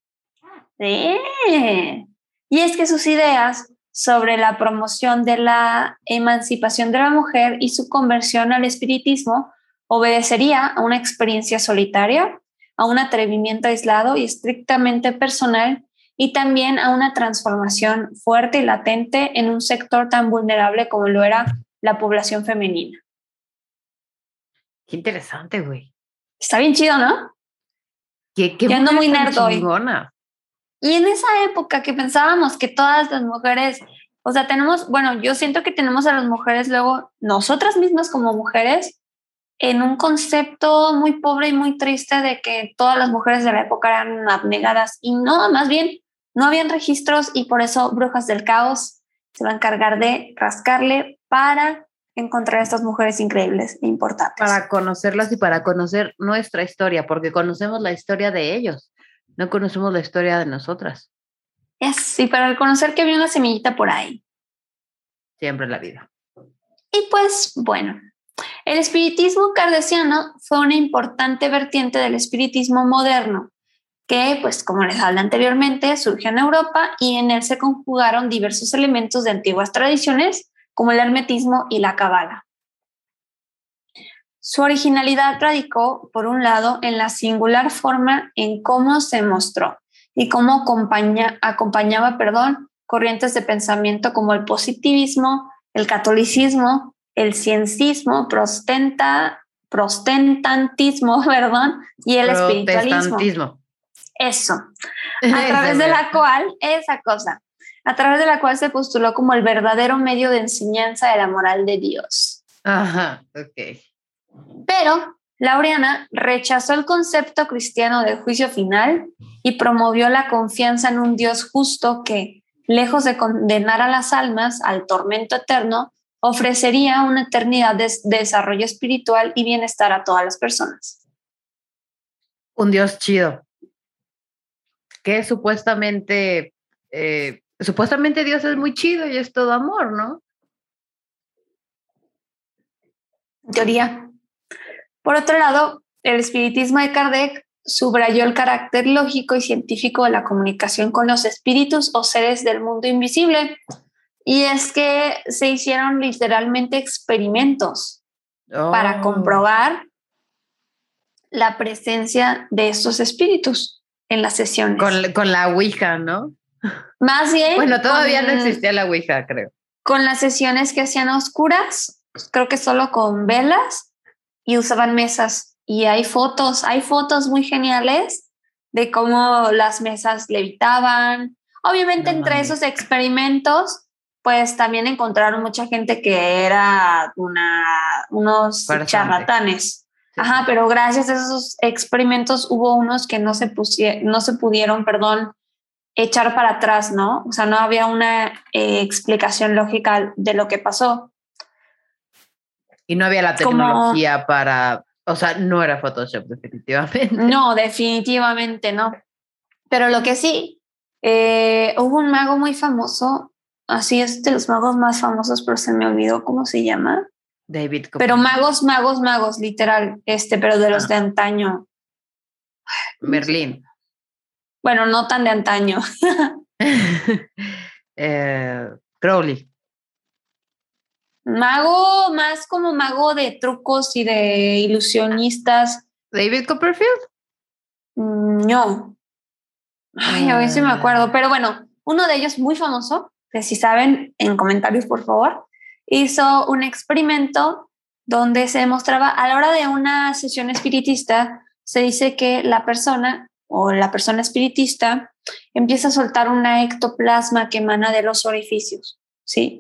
Sí. Y es que sus ideas sobre la promoción de la emancipación de la mujer y su conversión al espiritismo obedecería a una experiencia solitaria, a un atrevimiento aislado y estrictamente personal y también a una transformación fuerte y latente en un sector tan vulnerable como lo era la población femenina. Qué interesante, güey. Está bien chido, ¿no? Qué, qué Ya ando muy nerd hoy. Y en esa época que pensábamos que todas las mujeres, o sea, tenemos, bueno, yo siento que tenemos a las mujeres luego, nosotras mismas como mujeres, en un concepto muy pobre y muy triste de que todas las mujeres de la época eran abnegadas y no, más bien, no habían registros y por eso Brujas del Caos se va a encargar de rascarle para encontrar a estas mujeres increíbles e importantes. Para conocerlas y para conocer nuestra historia, porque conocemos la historia de ellos, no conocemos la historia de nosotras, Es, y para reconocer que había una semillita por ahí. siempre en la vida. Y pues bueno, el espiritismo cardesiano fue una importante vertiente del espiritismo moderno, que pues como les hablé anteriormente, surgió en Europa y en él se conjugaron diversos elementos de antiguas tradiciones como el hermetismo y la cabala. Su originalidad radicó, por un lado, en la singular forma en cómo se mostró y cómo acompaña, acompañaba perdón, corrientes de pensamiento como el positivismo, el catolicismo, el ciencismo, prostenta, protestantismo, perdón, y el espiritualismo. Eso, a través de la cual, esa cosa, a través de la cual se postuló como el verdadero medio de enseñanza de la moral de Dios. Ajá, ok. Pero Laureana rechazó el concepto cristiano del juicio final y promovió la confianza en un Dios justo que, lejos de condenar a las almas al tormento eterno, ofrecería una eternidad de desarrollo espiritual y bienestar a todas las personas. Un Dios chido. Que supuestamente, eh, supuestamente Dios es muy chido y es todo amor, ¿no? Teoría. Por otro lado, el espiritismo de Kardec subrayó el carácter lógico y científico de la comunicación con los espíritus o seres del mundo invisible. Y es que se hicieron literalmente experimentos para Oh, comprobar la presencia de estos espíritus en las sesiones. Con, con la Ouija, ¿no? Más bien. Bueno, todavía no existía la Ouija, creo. Con las sesiones que hacían a oscuras, creo que solo con velas y usaban mesas. Y hay fotos, hay fotos muy geniales de cómo las mesas levitaban. Obviamente No entre esos experimentos, pues también encontraron mucha gente que era una, unos charlatanes. Sí. Ajá, pero gracias a esos experimentos hubo unos que no se, no se pudieron, perdón, echar para atrás, ¿no? O sea, no había una eh, explicación lógica de lo que pasó. Y no había la Como- tecnología para, o sea, no era Photoshop definitivamente. No, definitivamente no. Pero lo que sí, eh, hubo un mago muy famoso, así es de los magos más famosos, pero se me olvidó cómo se llama. David Pero magos, magos, magos, literal, este, pero de los Ah. de antaño. Merlín. Bueno, no tan de antaño. Eh, Crowley. Mago, más como mago de trucos y de ilusionistas. David Copperfield. Mm, No. Ay, a ver si me acuerdo. Pero bueno, uno de ellos muy famoso, que si saben, en comentarios, por favor, hizo un experimento donde se demostraba a la hora de una sesión espiritista, se dice que la persona o la persona espiritista empieza a soltar una ectoplasma que emana de los orificios, ¿sí?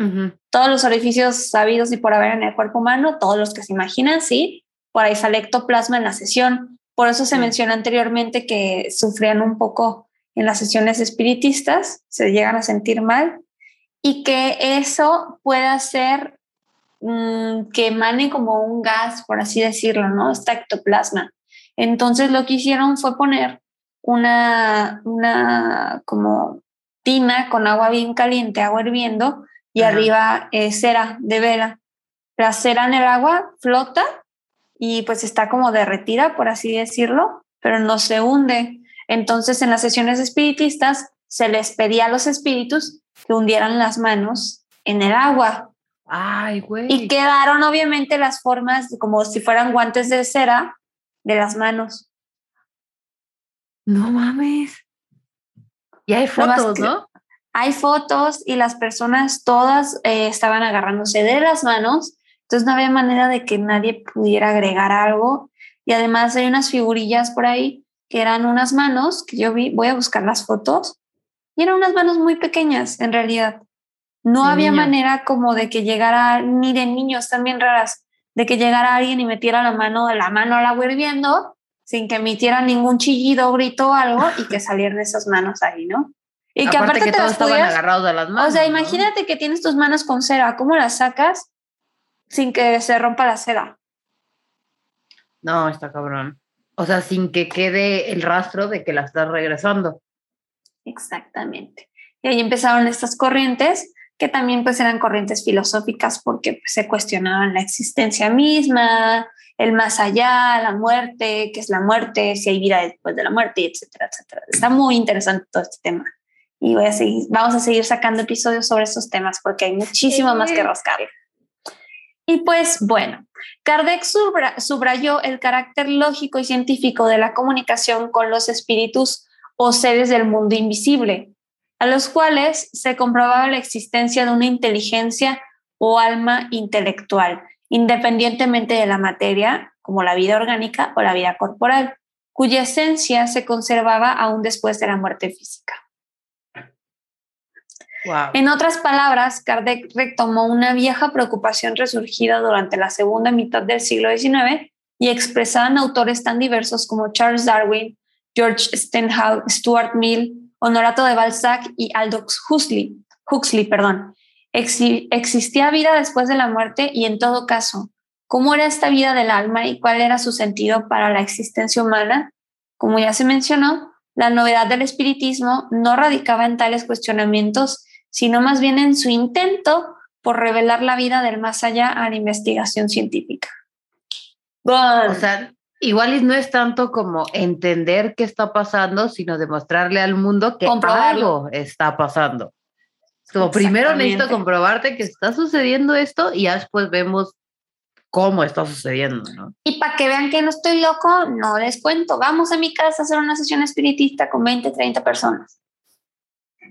Todos los orificios sabidos y por haber en el cuerpo humano, todos los que se imaginan, sí, por ahí sale ectoplasma en la sesión. Por eso se menciona anteriormente que sufrían un poco en las sesiones espiritistas, se llegan a sentir mal y que eso pueda ser mm, que emane como un gas, por así decirlo, ¿no? Esta ectoplasma. Entonces lo que hicieron fue poner una, una como tina con agua bien caliente, agua hirviendo, y arriba eh, cera de vela. La cera en el agua flota y pues está como derretida, por así decirlo, pero no se hunde. Entonces en las sesiones espiritistas se les pedía a los espíritus que hundieran las manos en el agua. Ay, güey. Y quedaron obviamente las formas como si fueran guantes de cera de las manos. No mames. Y hay fotos, ¿no? Hay fotos y las personas todas eh, estaban agarrándose de las manos, entonces no había manera de que nadie pudiera agregar algo. Y además hay unas figurillas por ahí que eran unas manos que yo vi, voy a buscar las fotos, y eran unas manos muy pequeñas en realidad. No había manera como de que llegara, ni de niños también raras, de que llegara alguien y metiera la mano, la mano al agua hirviendo sin que emitiera ningún chillido, grito o algo y que salieran esas manos ahí, ¿no? Y que aparte, que te todos estaban agarrados de las manos. O sea, imagínate que tienes tus manos con cera, ¿cómo las sacas sin que se rompa la cera? No, está cabrón. O sea, sin que quede el rastro de que la estás regresando. Exactamente. Y ahí empezaron estas corrientes que también pues eran corrientes filosóficas porque pues, se cuestionaban la existencia misma, el más allá, la muerte, qué es la muerte, si hay vida después de la muerte, etcétera, etcétera. Está muy interesante todo este tema. Y voy a seguir, vamos a seguir sacando episodios sobre estos temas porque hay muchísimo más que rascar. Y pues bueno, Kardec subrayó el carácter lógico y científico de la comunicación con los espíritus o seres del mundo invisible, a los cuales se comprobaba la existencia de una inteligencia o alma intelectual, independientemente de la materia, como la vida orgánica o la vida corporal, cuya esencia se conservaba aún después de la muerte física. En otras palabras, Kardec retomó una vieja preocupación resurgida durante la segunda mitad del siglo XIX y expresada en autores tan diversos como Charles Darwin, George Stenhouse, Stuart Mill, Honorato de Balzac y Aldous Huxley, Huxley perdón, existía vida después de la muerte y en todo caso, ¿cómo era esta vida del alma y cuál era su sentido para la existencia humana? Como ya se mencionó, la novedad del espiritismo no radicaba en tales cuestionamientos, sino más bien en su intento por revelar la vida del más allá a la investigación científica. O sea, igual no es tanto como entender qué está pasando, sino demostrarle al mundo que algo está pasando. Como primero necesito comprobarte que está sucediendo esto y después vemos cómo está sucediendo, ¿no? Y para que vean que no estoy loco, no les cuento. Vamos a mi casa a hacer una sesión espiritista con 20, 30 personas.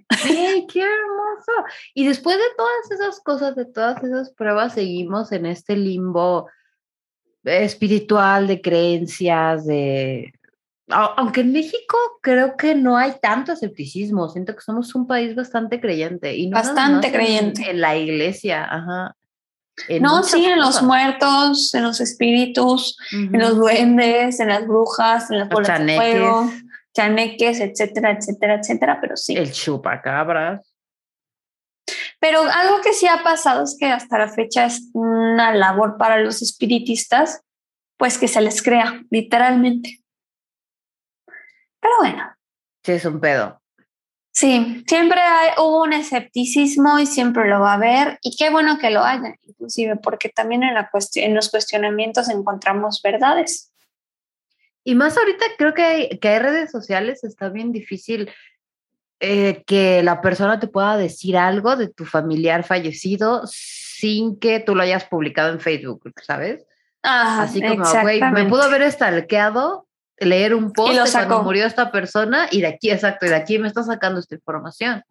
¡Ay, qué hermoso! Y después de todas esas cosas, de todas esas pruebas, seguimos en este limbo espiritual de creencias, de aunque en México creo que no hay tanto escepticismo, siento que somos un país bastante creyente. Y bastante creyente. En, la iglesia, ajá. no, sí, en los muertos, en los espíritus, en los duendes, en las brujas, en las bolas de fuego, chaneques, etcétera, etcétera, etcétera, pero sí. El chupacabras. Pero algo que sí ha pasado es que hasta la fecha es una labor para los espiritistas, pues que se les crea, literalmente. Pero bueno. Sí, es un pedo. Sí, siempre hay, hubo un escepticismo y siempre lo va a haber y qué bueno que lo haya, inclusive porque también en, la en los cuestionamientos encontramos verdades. Y más ahorita creo que hay, que hay redes sociales, está bien difícil eh, que la persona te pueda decir algo de tu familiar fallecido sin que tú lo hayas publicado en Facebook, ¿sabes? Así como, güey, me pudo haber estalqueado leer un post de cuando murió esta persona y de aquí, exacto, y de aquí me está sacando esta información.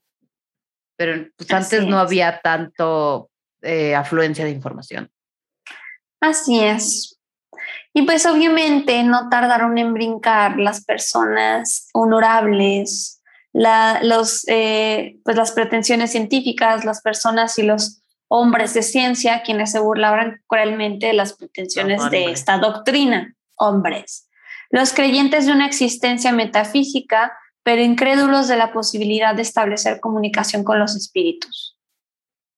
Pero pues, antes no había tanto eh, afluencia de información. Así es. Y pues obviamente no tardaron en brincar las personas honorables, los, eh, pues las pretensiones científicas, las personas y los hombres de ciencia, quienes se burlaban cruelmente de las pretensiones de esta doctrina, hombres. Los creyentes de una existencia metafísica, pero incrédulos de la posibilidad de establecer comunicación con los espíritus.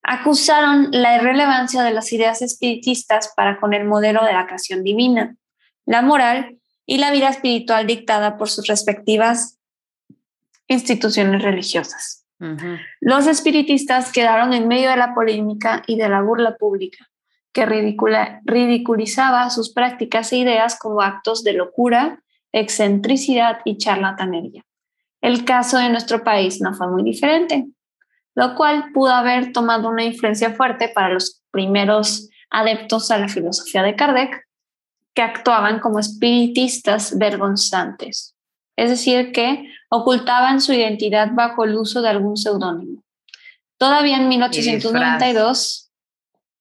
Acusaron la irrelevancia de las ideas espiritistas para con el modelo de la creación divina, la moral y la vida espiritual dictada por sus respectivas instituciones religiosas. Los espiritistas quedaron en medio de la polémica y de la burla pública, que ridiculizaba sus prácticas e ideas como actos de locura, excentricidad y charlatanería. El caso de nuestro país no fue muy diferente, lo cual pudo haber tomado una influencia fuerte para los primeros adeptos a la filosofía de Kardec, que actuaban como espiritistas vergonzantes, es decir, que ocultaban su identidad bajo el uso de algún seudónimo. Todavía en 1892,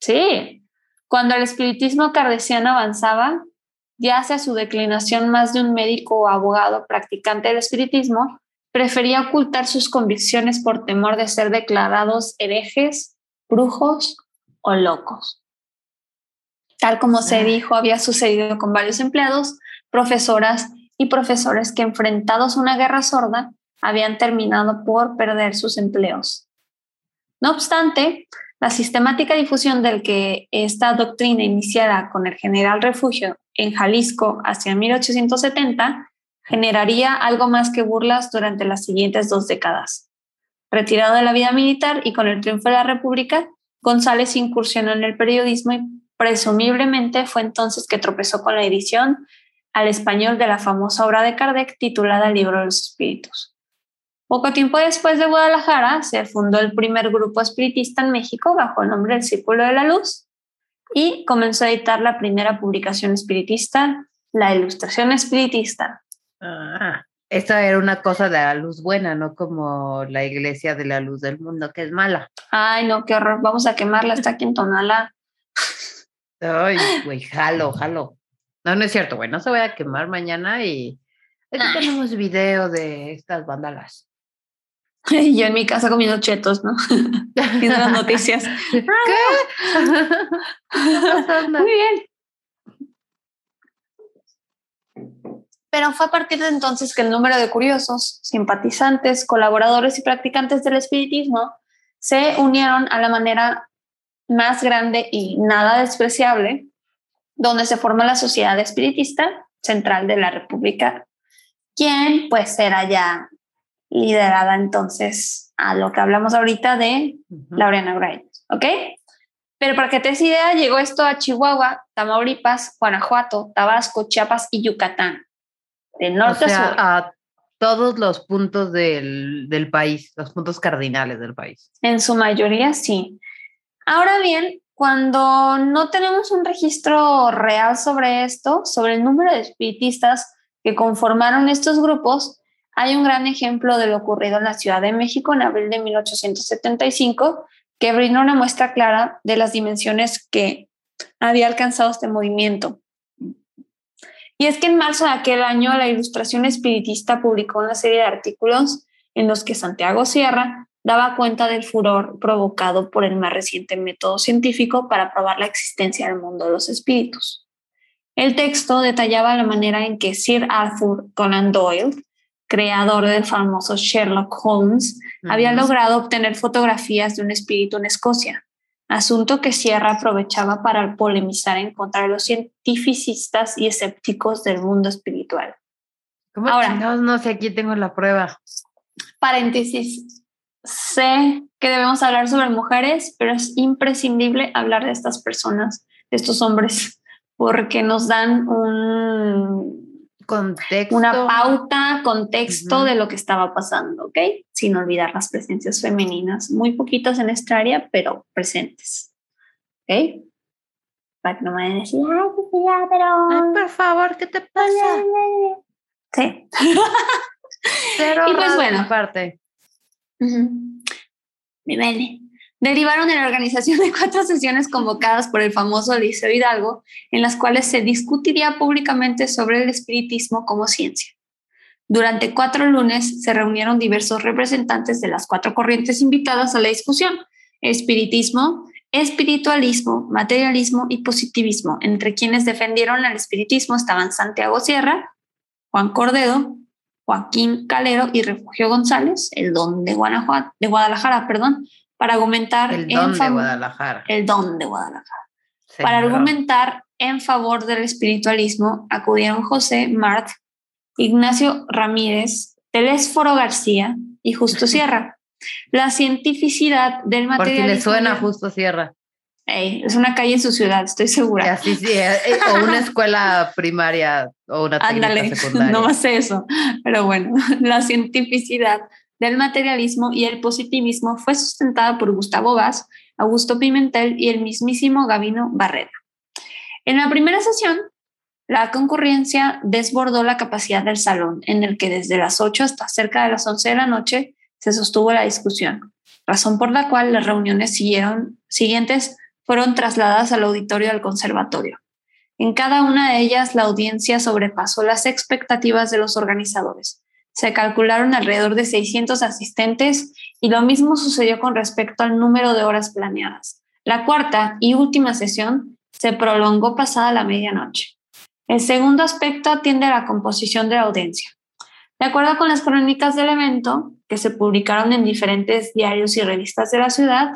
sí, cuando el espiritismo cardesiano avanzaba, ya hacia su declinación más de un médico o abogado practicante del espiritismo, prefería ocultar sus convicciones por temor de ser declarados herejes, brujos o locos. Tal como se ah. dijo, había sucedido con varios empleados, profesoras y profesores que enfrentados a una guerra sorda habían terminado por perder sus empleos. No obstante, la sistemática difusión del que esta doctrina iniciara con el general refugio en Jalisco hacia 1870 generaría algo más que burlas durante las siguientes dos décadas. Retirado de la vida militar y con el triunfo de la República, González incursionó en el periodismo y presumiblemente fue entonces que tropezó con la edición al español de la famosa obra de Kardec titulada Libro de los Espíritus. Poco tiempo después de Guadalajara se fundó el primer grupo espiritista en México bajo el nombre del Círculo de la Luz y comenzó a editar la primera publicación espiritista, La Ilustración Espiritista. Ah, esta era una cosa de la luz buena, no como la Iglesia de la Luz del Mundo, que es mala. Ay, no, qué horror. Vamos a quemarla hasta aquí en Tonala. Ay, güey, jalo, jalo. No, no es cierto, güey, no se voy a quemar mañana y aquí tenemos video de estas bandalas. Y yo en mi casa comiendo chetos, ¿no? Viendo las noticias. ¿Qué? Muy bien. Pero fue a partir de entonces que el número de curiosos, simpatizantes, colaboradores y practicantes del espiritismo se unieron a la manera más grande y nada despreciable donde se formó la Sociedad Espiritista Central de la República, quien pues era ya liderada entonces a lo que hablamos ahorita de Laureana Grimes, ¿ok? Pero para que te des idea, llegó esto a Chihuahua, Tamaulipas, Guanajuato, Tabasco, Chiapas y Yucatán, de norte a sur. A todos los puntos del, del país, los puntos cardinales del país. En su mayoría, sí. Ahora bien, cuando no tenemos un registro real sobre esto, sobre el número de espiritistas que conformaron estos grupos, hay un gran ejemplo de lo ocurrido en la Ciudad de México en abril de 1875 que brindó una muestra clara de las dimensiones que había alcanzado este movimiento. Y es que en marzo de aquel año la Ilustración Espiritista publicó una serie de artículos en los que Santiago Sierra daba cuenta del furor provocado por el más reciente método científico para probar la existencia del mundo de los espíritus. El texto detallaba la manera en que Sir Arthur Conan Doyle, creador del famoso Sherlock Holmes, había logrado obtener fotografías de un espíritu en Escocia, asunto que Sierra aprovechaba para polemizar en contra de los cientificistas y escépticos del mundo espiritual. Ahora, no sé, aquí tengo la prueba. Paréntesis, sé que debemos hablar sobre mujeres, pero es imprescindible hablar de estas personas, de estos hombres, porque nos dan un contexto, una pauta, contexto de lo que estaba pasando, ¿ok? Sin olvidar las presencias femeninas, muy poquitas en esta área, pero presentes, ¿ok? Para que no me decir, ay, pero... Ay, por favor, ¿qué te pasa? Sí. Pero Y pues bueno. Aparte. Mi vele. Derivaron en la organización de cuatro sesiones convocadas por el famoso Liceo Hidalgo, en las cuales se discutiría públicamente sobre el espiritismo como ciencia. Durante cuatro lunes se reunieron diversos representantes de las cuatro corrientes invitadas a la discusión, espiritismo, espiritualismo, materialismo y positivismo. Entre quienes defendieron al espiritismo estaban Santiago Sierra, Juan Cordedo, Joaquín Calero y Refugio González, el don de, Guanajuato, de Guadalajara, perdón, para argumentar El en don de favor- Guadalajara. el don de Guadalajara. Sí, Para argumentar en favor del espiritualismo acudieron José Mart, Ignacio Ramírez, Telésforo García y Justo Sierra. La cientificidad del Por si materialismo. le suena justo Sierra. Es una calle en su ciudad, estoy segura. Así sí, eh, eh, o una escuela primaria o una Ándale, secundaria. no más eso. Pero bueno, la cientificidad del materialismo y el positivismo fue sustentada por Gustavo Vaz, Augusto Pimentel y el mismísimo Gavino Barrera. En la primera sesión, la concurrencia desbordó la capacidad del salón, en el que desde las 8 hasta cerca de las 11 de la noche se sostuvo la discusión, razón por la cual las reuniones siguientes fueron trasladadas al auditorio del conservatorio. En cada una de ellas, la audiencia sobrepasó las expectativas de los organizadores. Se calcularon alrededor de 600 asistentes y lo mismo sucedió con respecto al número de horas planeadas. La cuarta y última sesión se prolongó pasada la medianoche. El segundo aspecto atiende a la composición de la audiencia. De acuerdo con las crónicas del evento, que se publicaron en diferentes diarios y revistas de la ciudad,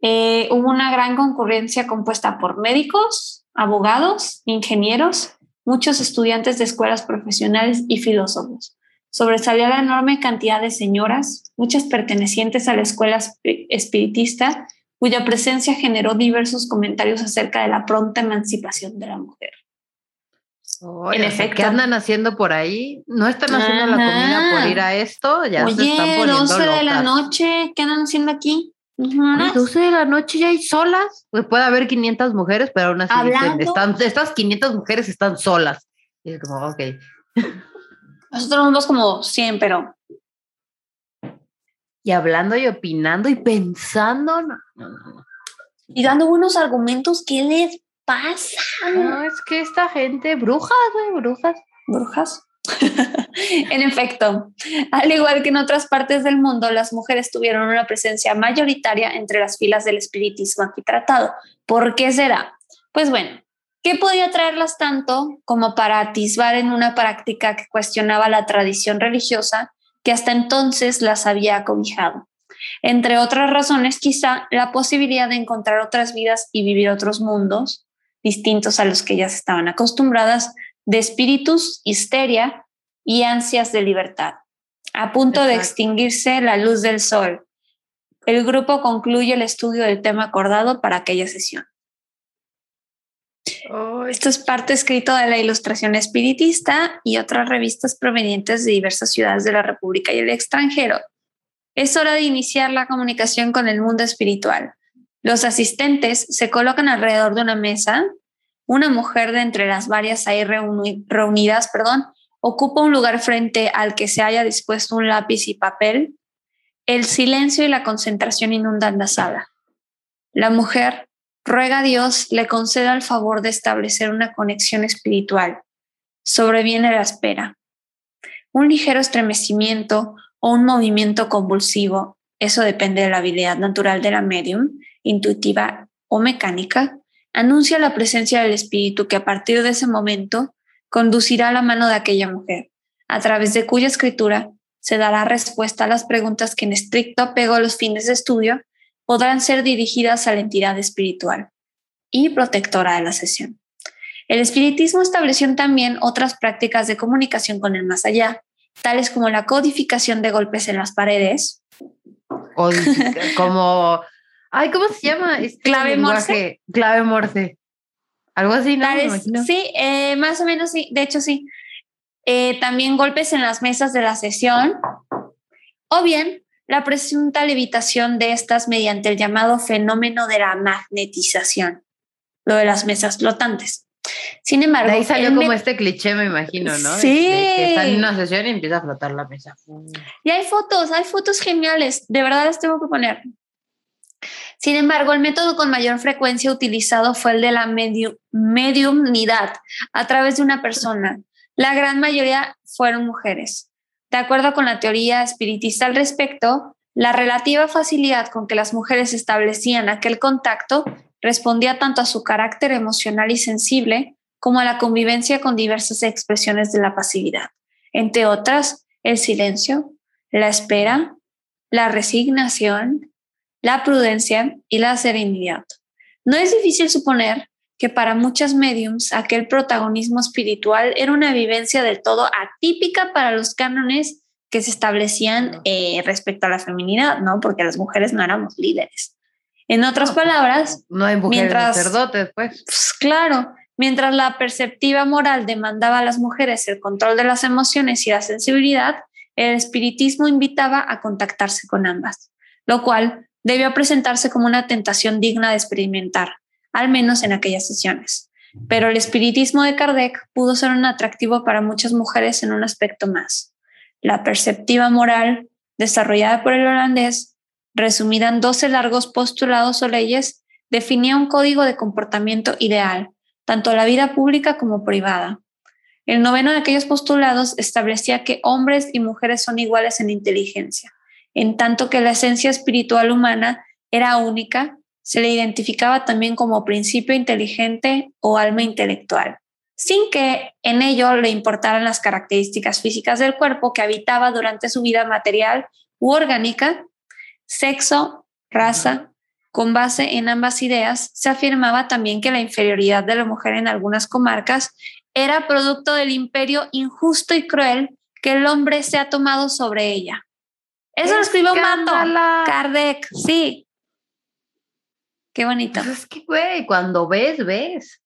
eh, hubo una gran concurrencia compuesta por médicos, abogados, ingenieros, muchos estudiantes de escuelas profesionales y filósofos. Sobresalía la enorme cantidad de señoras, muchas pertenecientes a la escuela espi- espiritista, cuya presencia generó diversos comentarios acerca de la pronta emancipación de la mujer. Oye, En efecto. ¿Qué andan haciendo por ahí? ¿No están haciendo la comida por ir a esto? Ya se están Oye, poniendo 12 de la locas. noche, ¿qué andan haciendo aquí? Oye, Ujú. 12 de la noche ya hay solas. Pues puede haber 500 mujeres, pero aún así dicen, están, estas 500 mujeres están solas. Y es como, ok. Nosotros somos como 100, pero Y hablando y opinando y pensando. No, no, no, no. y dando buenos argumentos, ¿qué les pasa? No, es que esta gente, brujas, güey, brujas. brujas. en efecto, al igual que en otras partes del mundo, las mujeres tuvieron una presencia mayoritaria entre las filas del espiritismo aquí tratado. ¿Por qué será? Pues bueno, ¿qué podía traerlas tanto como para atisbar en una práctica que cuestionaba la tradición religiosa que hasta entonces las había acobijado? Entre otras razones, quizá la posibilidad de encontrar otras vidas y vivir otros mundos distintos a los que ellas estaban acostumbradas de espíritus, histeria y ansias de libertad. A punto de extinguirse la luz del sol. El grupo concluye el estudio del tema acordado para aquella sesión. Esto es parte escrito de la Ilustración Espiritista y otras revistas provenientes de diversas ciudades de la República y el extranjero. Es hora de iniciar la comunicación con el mundo espiritual. Los asistentes se colocan alrededor de una mesa. Una mujer de entre las varias ahí reuni- reunidas, perdón, ocupa un lugar frente al que se haya dispuesto un lápiz y papel. El silencio y la concentración inundan la sala. La mujer ruega a Dios le conceda el favor de establecer una conexión espiritual. Sobreviene la espera. Un ligero estremecimiento o un movimiento convulsivo, eso depende de la habilidad natural de la medium, intuitiva o mecánica, anuncia la presencia del espíritu que a partir de ese momento conducirá la mano de aquella mujer, a través de cuya escritura se dará respuesta a las preguntas que en estricto apego a los fines de estudio podrán ser dirigidas a la entidad espiritual y protectora de la sesión. El espiritismo estableció también otras prácticas de comunicación con el más allá, tales como la codificación de golpes en las paredes, O como, ay, ¿cómo se llama? Este ¿Clave lenguaje? Clave morse. Algo así, ¿no? Sí, eh, más o menos sí, de hecho sí. Eh, también golpes en las mesas de la sesión, o bien la presunta levitación de estas mediante el llamado fenómeno de la magnetización, lo de las mesas flotantes. Sin embargo, De ahí salió como me- este cliché, me imagino, ¿no? Sí. de que en una sesión y empieza a flotar la mesa. Y hay fotos, hay fotos geniales, de verdad las tengo que poner. Sin embargo, el método con mayor frecuencia utilizado fue el de la mediu- mediumnidad a través de una persona. La gran mayoría fueron mujeres. De acuerdo con la teoría espiritista al respecto, la relativa facilidad con que las mujeres establecían aquel contacto respondía tanto a su carácter emocional y sensible como a la convivencia con diversas expresiones de la pasividad, entre otras, el silencio, la espera, la resignación, la prudencia y la serenidad. No es difícil suponer que para muchas mediums aquel protagonismo espiritual era una vivencia del todo atípica para los cánones que se establecían eh, respecto a la feminidad, ¿no? Porque las mujeres no éramos líderes. En otras No, palabras, No hay mujeres Mientras- sacerdotes, pues. pues claro, mientras la perceptiva moral demandaba a las mujeres el control de las emociones y la sensibilidad, el espiritismo invitaba a contactarse con ambas, lo cual debió presentarse como una tentación digna de experimentar, al menos en aquellas sesiones. Pero el espiritismo de Kardec pudo ser un atractivo para muchas mujeres en un aspecto más. La perceptiva moral, desarrollada por el holandés, resumida en 12 largos postulados o leyes, definía un código de comportamiento ideal, tanto la vida pública como privada. El noveno de aquellos postulados establecía que hombres y mujeres son iguales en inteligencia, en tanto que la esencia espiritual humana era única, se le identificaba también como principio inteligente o alma intelectual, sin que en ello le importaran las características físicas del cuerpo que habitaba durante su vida material u orgánica, sexo, raza, con base en ambas ideas, se afirmaba también que la inferioridad de la mujer en algunas comarcas era producto del imperio injusto y cruel que el hombre se ha tomado sobre ella. Eso lo escribió Mato. Kardec, sí. Qué bonito. Pues es que, güey, cuando ves, ves.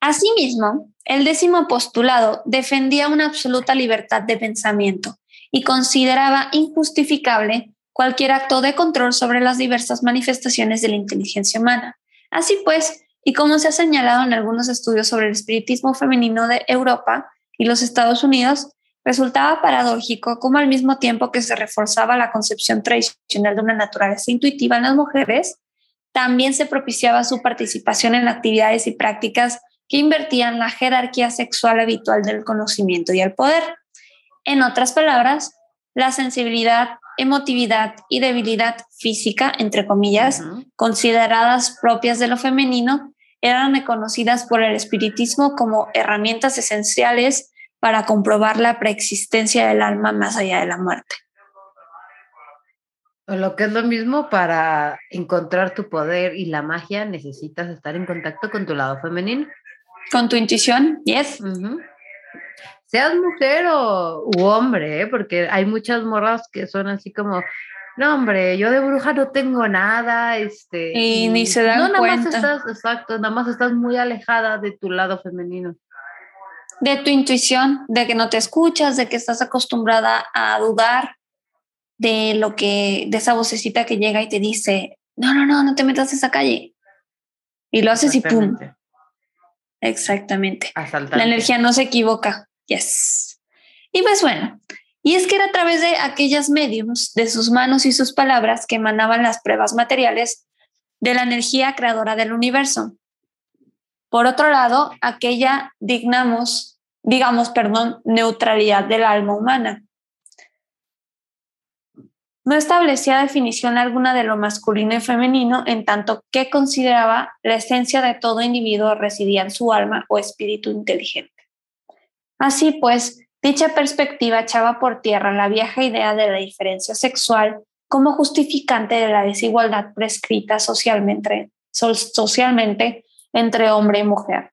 Asimismo, el décimo postulado defendía una absoluta libertad de pensamiento y consideraba injustificable cualquier acto de control sobre las diversas manifestaciones de la inteligencia humana. Así pues, y como se ha señalado en algunos estudios sobre el espiritismo femenino de Europa y los Estados Unidos, resultaba paradójico como al mismo tiempo que se reforzaba la concepción tradicional de una naturaleza intuitiva en las mujeres, también se propiciaba su participación en actividades y prácticas que invertían la jerarquía sexual habitual del conocimiento y el poder. En otras palabras, la sensibilidad, emotividad y debilidad física, entre comillas, consideradas propias de lo femenino, eran reconocidas por el espiritismo como herramientas esenciales para comprobar la preexistencia del alma más allá de la muerte. Lo que es lo mismo, para encontrar tu poder y la magia necesitas estar en contacto con tu lado femenino. Con tu intuición, yes. Seas mujer o u hombre, ¿eh? porque hay muchas morras que son así como, no hombre, yo de bruja no tengo nada, este. Y ni se dan no, nada más cuenta. estás, exacto, nada más estás muy alejada de tu lado femenino. De tu intuición, de que no te escuchas, de que estás acostumbrada a dudar de lo que, de esa vocecita que llega y te dice, no, no, no, no te metas a esa calle. Y lo haces y pum. Exactamente. Exactamente. Asaltante. La energía no se equivoca. Yes. Y pues bueno, y es que era a través de aquellas mediums, de sus manos y sus palabras, que emanaban las pruebas materiales de la energía creadora del universo. Por otro lado, aquella, dignamos, digamos, perdón, neutralidad del alma humana. No establecía definición alguna de lo masculino y femenino, en tanto que consideraba la esencia de todo individuo residía en su alma o espíritu inteligente. Así pues, dicha perspectiva echaba por tierra la vieja idea de la diferencia sexual como justificante de la desigualdad prescrita socialmente, so- socialmente entre hombre y mujer.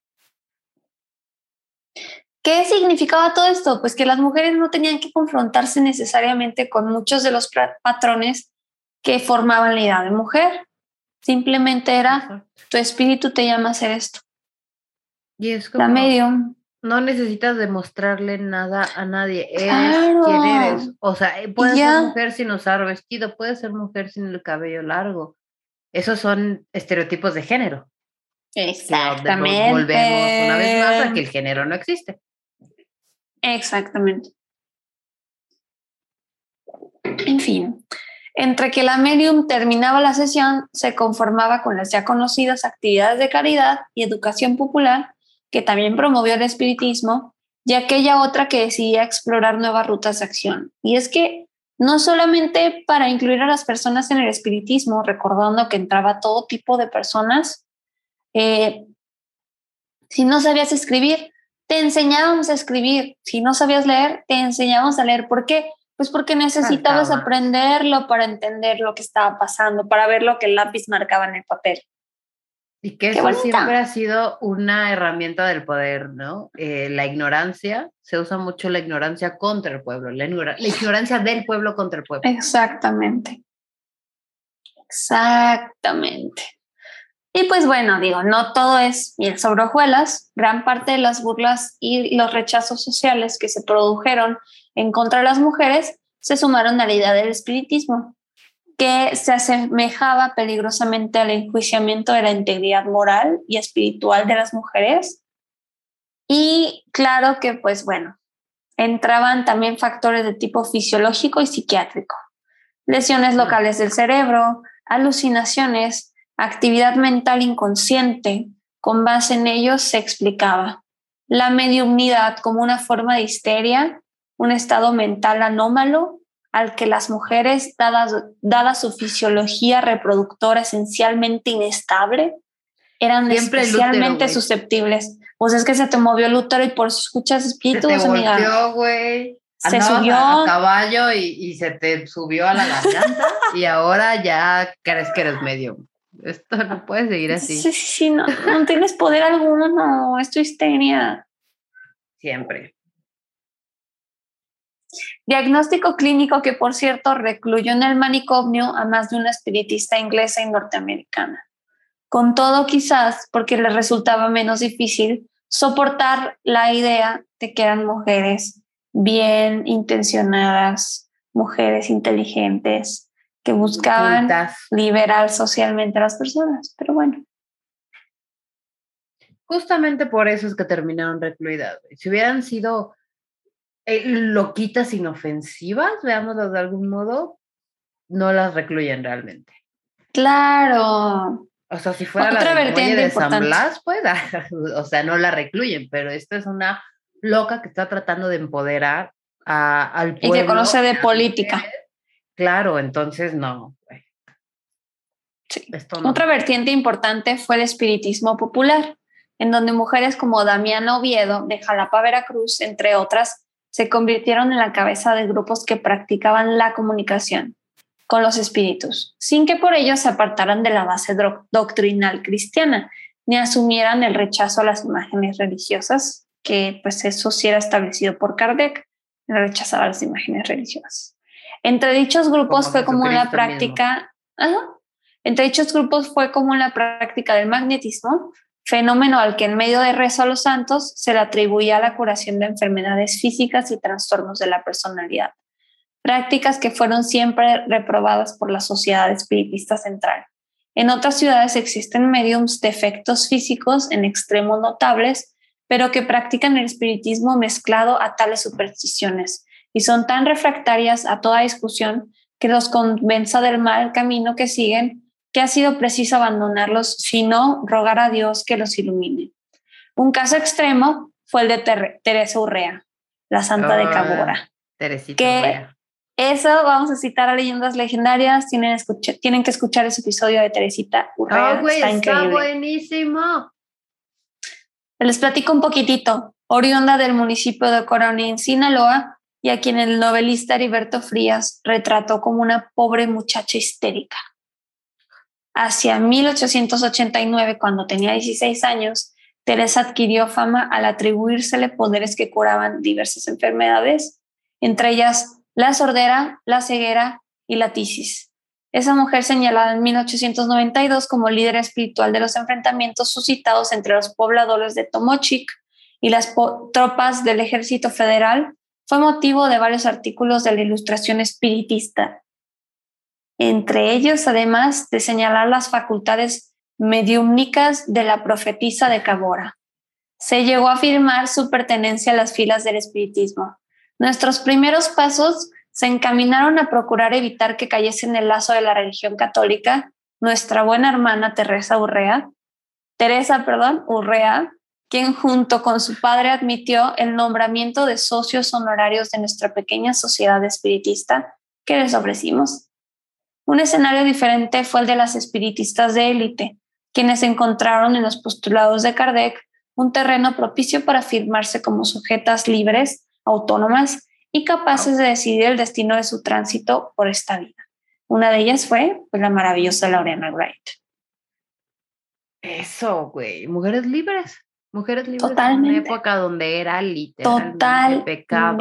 ¿Qué significaba todo esto? Pues que las mujeres no tenían que confrontarse necesariamente con muchos de los patrones que formaban la idea de mujer. Simplemente era, tu espíritu te llama a hacer esto. Y es como, La medium. No necesitas demostrarle nada a nadie. Eres Claro. quien eres. O sea, eh, puedes ya. ser mujer sin usar vestido, puedes ser mujer sin el cabello largo. Esos son estereotipos de género. Exactamente. Volvemos una vez más a que el género no existe. Exactamente. En fin, entre que la medium terminaba la sesión, se conformaba con las ya conocidas actividades de caridad y educación popular, que también promovió el espiritismo, y aquella otra que decidía explorar nuevas rutas de acción. Y es que no solamente para incluir a las personas en el espiritismo, recordando que entraba todo tipo de personas, eh, si no sabías escribir, te enseñábamos a escribir. Si no sabías leer, te enseñábamos a leer. ¿Por qué? Pues porque necesitabas aprenderlo para entender lo que estaba pasando, para ver lo que el lápiz marcaba en el papel. Y que eso siempre ha sido una herramienta del poder, ¿no? Eh, la ignorancia, se usa mucho la ignorancia contra el pueblo, la, la ignorancia del pueblo contra el pueblo. Exactamente. Exactamente. Y pues bueno, digo, no todo es miel sobre hojuelas. Gran parte de las burlas y los rechazos sociales que se produjeron en contra de las mujeres se sumaron a la idea del espiritismo, que se asemejaba peligrosamente al enjuiciamiento de la integridad moral y espiritual de las mujeres. Y claro que, pues bueno, entraban también factores de tipo fisiológico y psiquiátrico, lesiones locales del cerebro, alucinaciones, actividad mental inconsciente, con base en ellos se explicaba la mediumnidad como una forma de histeria, un estado mental anómalo al que las mujeres, dada, su fisiología reproductora esencialmente inestable, eran especialmente susceptibles. Pues es que se te movió el útero y por eso escuchas espíritus, se te amiga. güey. Se subió a, caballo y, y, se te subió a la garganta y ahora ya crees que eres medio esto no puede seguir así. Sí, sí, sí, no, no tienes poder alguno, no, es tu histeria. Siempre. Diagnóstico clínico que, por cierto, recluyó en el manicomio a más de una espiritista inglesa y norteamericana. Con todo, quizás porque le resultaba menos difícil soportar la idea de que eran mujeres bien intencionadas, mujeres inteligentes, que buscaban liberar socialmente a las personas, pero bueno. Justamente por eso es que terminaron recluidas. Si hubieran sido eh, loquitas inofensivas, veámoslo de algún modo, no las recluyen realmente. Claro. O sea, si fuera Otra la de San Blas, pues, o sea, no la recluyen, pero esta es una loca que está tratando de empoderar al pueblo. Y que conoce de política. Claro, entonces no. Otra vertiente importante fue el espiritismo popular, en donde mujeres como Damiana Oviedo de Jalapa, Veracruz, entre otras, se convirtieron en la cabeza de grupos que practicaban la comunicación con los espíritus, sin que por ello se apartaran de la base doctrinal cristiana, ni asumieran el rechazo a las imágenes religiosas, que pues eso sí era establecido por Kardec, rechazaba las imágenes religiosas. Entre dichos grupos fue como la práctica, entre dichos grupos fue como la práctica del magnetismo, fenómeno al que en medio de rezo a los santos se le atribuía la curación de enfermedades físicas y trastornos de la personalidad. Prácticas que fueron siempre reprobadas por la Sociedad Espiritista Central. En otras ciudades existen mediums de efectos físicos en extremo notables, pero que practican el espiritismo mezclado a tales supersticiones, y son tan refractarias a toda discusión que los convenza del mal camino que siguen que ha sido preciso abandonarlos, sino rogar a Dios que los ilumine. Un caso extremo fue el de Teresa Urrea, la santa de Cabora. Teresita que Eso vamos a citar a leyendas legendarias. Tienen, tienen que escuchar ese episodio de Teresita Urrea. Oh, está, está buenísimo. Les platico un poquitito. Oriunda del municipio de Corona, en Sinaloa, y a quien el novelista Heriberto Frías retrató como una pobre muchacha histérica. Hacia 1889, cuando tenía 16 años, Teresa adquirió fama al atribuírsele poderes que curaban diversas enfermedades, entre ellas la sordera, la ceguera y la tisis. Esa mujer señalada en 1892 como líder espiritual de los enfrentamientos suscitados entre los pobladores de Tomochic y las tropas del ejército federal fue motivo de varios artículos de la ilustración espiritista. Entre ellos, además de señalar las facultades mediúmnicas de la profetisa de Cabora. Se llegó a afirmar su pertenencia a las filas del espiritismo. Nuestros primeros pasos se encaminaron a procurar evitar que cayese en el lazo de la religión católica nuestra buena hermana Teresa Urrea, Teresa, perdón, Urrea, quien junto con su padre admitió el nombramiento de socios honorarios de nuestra pequeña sociedad espiritista que les ofrecimos. Un escenario diferente fue el de las espiritistas de élite, quienes encontraron en los postulados de Kardec un terreno propicio para afirmarse como sujetas libres, autónomas y capaces de decidir el destino de su tránsito por esta vida. Una de ellas fue pues, la maravillosa Laureana Wright. Eso, güey, mujeres libres. Mujeres libres Totalmente. en una época donde era literalmente pecado.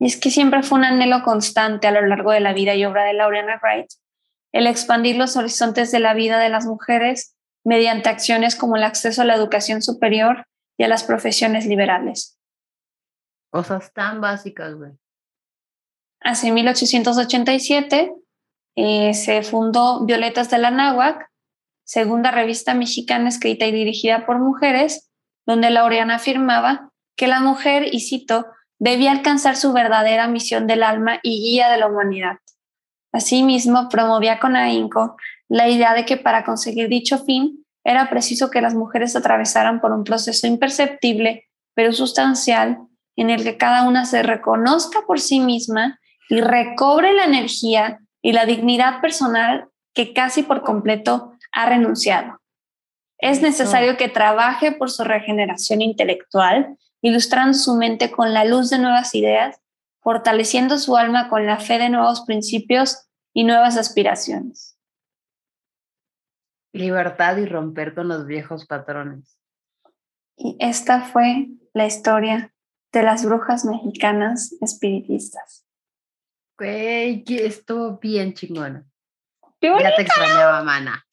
Y es que siempre fue un anhelo constante a lo largo de la vida y obra de Laureana Wright, el expandir los horizontes de la vida de las mujeres mediante acciones como el acceso a la educación superior y a las profesiones liberales. Cosas tan básicas, güey. Hacia 1887 eh, se fundó Violetas de la Náhuac, segunda revista mexicana escrita y dirigida por mujeres, donde Laureana afirmaba que la mujer, y cito, debía alcanzar su verdadera misión del alma y guía de la humanidad. Asimismo, promovía con ahínco la idea de que para conseguir dicho fin era preciso que las mujeres atravesaran por un proceso imperceptible, pero sustancial, en el que cada una se reconozca por sí misma y recobre la energía y la dignidad personal que casi por completo ha renunciado. Es necesario que trabaje por su regeneración intelectual, ilustrando su mente con la luz de nuevas ideas, fortaleciendo su alma con la fe de nuevos principios y nuevas aspiraciones. Libertad y romper con los viejos patrones. Y esta fue la historia de las brujas mexicanas espiritistas. Güey, que estuvo bien chingona. ¡Qué Ya te extrañaba, mana.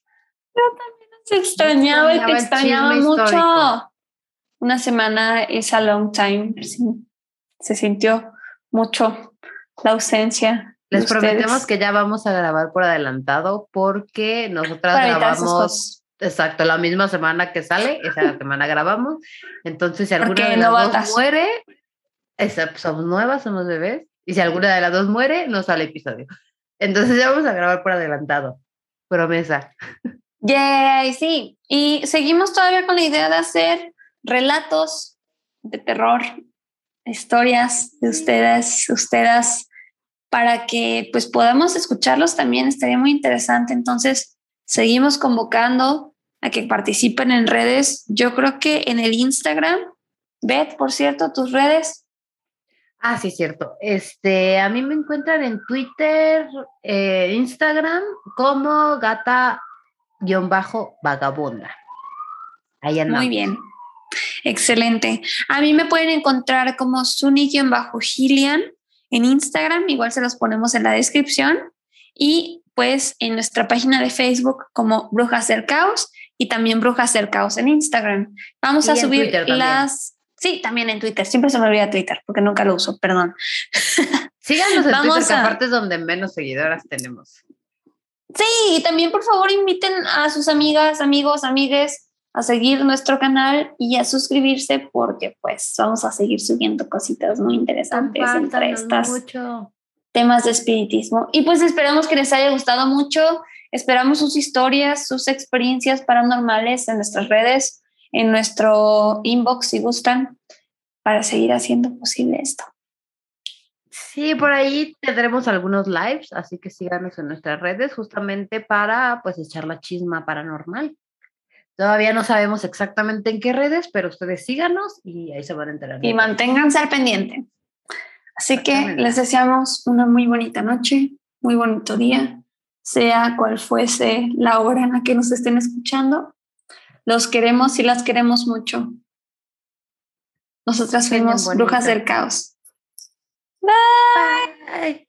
Se extrañaba y te extrañaba mucho. histórico. Una semana es a long time. sí. Se sintió mucho la ausencia. Les prometemos que ya vamos a grabar por adelantado porque nosotras para grabamos exacto la misma semana que sale, esa semana grabamos. Entonces, si alguna de las novatas. dos muere, esa- somos nuevas, somos bebés, y si alguna de las dos muere, no sale episodio. Entonces ya vamos a grabar por adelantado. Promesa. Yay, sí. Y seguimos todavía con la idea de hacer relatos de terror, historias de ustedes, ustedes, para que pues podamos escucharlos también. Estaría muy interesante. Entonces, seguimos convocando a que participen en redes. Yo creo que en el Instagram, Beth, por cierto, tus redes. Ah, sí, cierto. Este, a mí me encuentran en Twitter, eh, Instagram, como gata-vagabunda. Ahí andamos. Muy bien. Excelente. A mí me pueden encontrar como Suni-Gillian en Instagram, igual se los ponemos en la descripción. Y pues en nuestra página de Facebook como Brujas del Caos y también Brujas del Caos en Instagram. Vamos Y a subir las... Sí, también en Twitter. Siempre se me olvida Twitter porque nunca lo uso, perdón. Síganos en Vamos Twitter, que a- aparte es donde menos seguidoras tenemos. Sí, y también por favor inviten a sus amigas, amigos, amigues a seguir nuestro canal y a suscribirse porque pues vamos a seguir subiendo cositas muy interesantes entre estas mucho. temas de espiritismo. Y pues esperamos que les haya gustado mucho. Esperamos sus historias, sus experiencias paranormales en nuestras redes, en nuestro inbox si gustan, para seguir haciendo posible esto. Sí, por ahí tendremos algunos lives, así que síganos en nuestras redes justamente para pues echar la chisma paranormal. Todavía no sabemos exactamente en qué redes, pero ustedes síganos y ahí se van a enterar. Y manténganse al pendiente. Así que les deseamos una muy bonita noche, muy bonito día, sea cual fuese la hora en la que nos estén escuchando. Los queremos y las queremos mucho. Nosotras fuimos Brujas del Caos. Bye.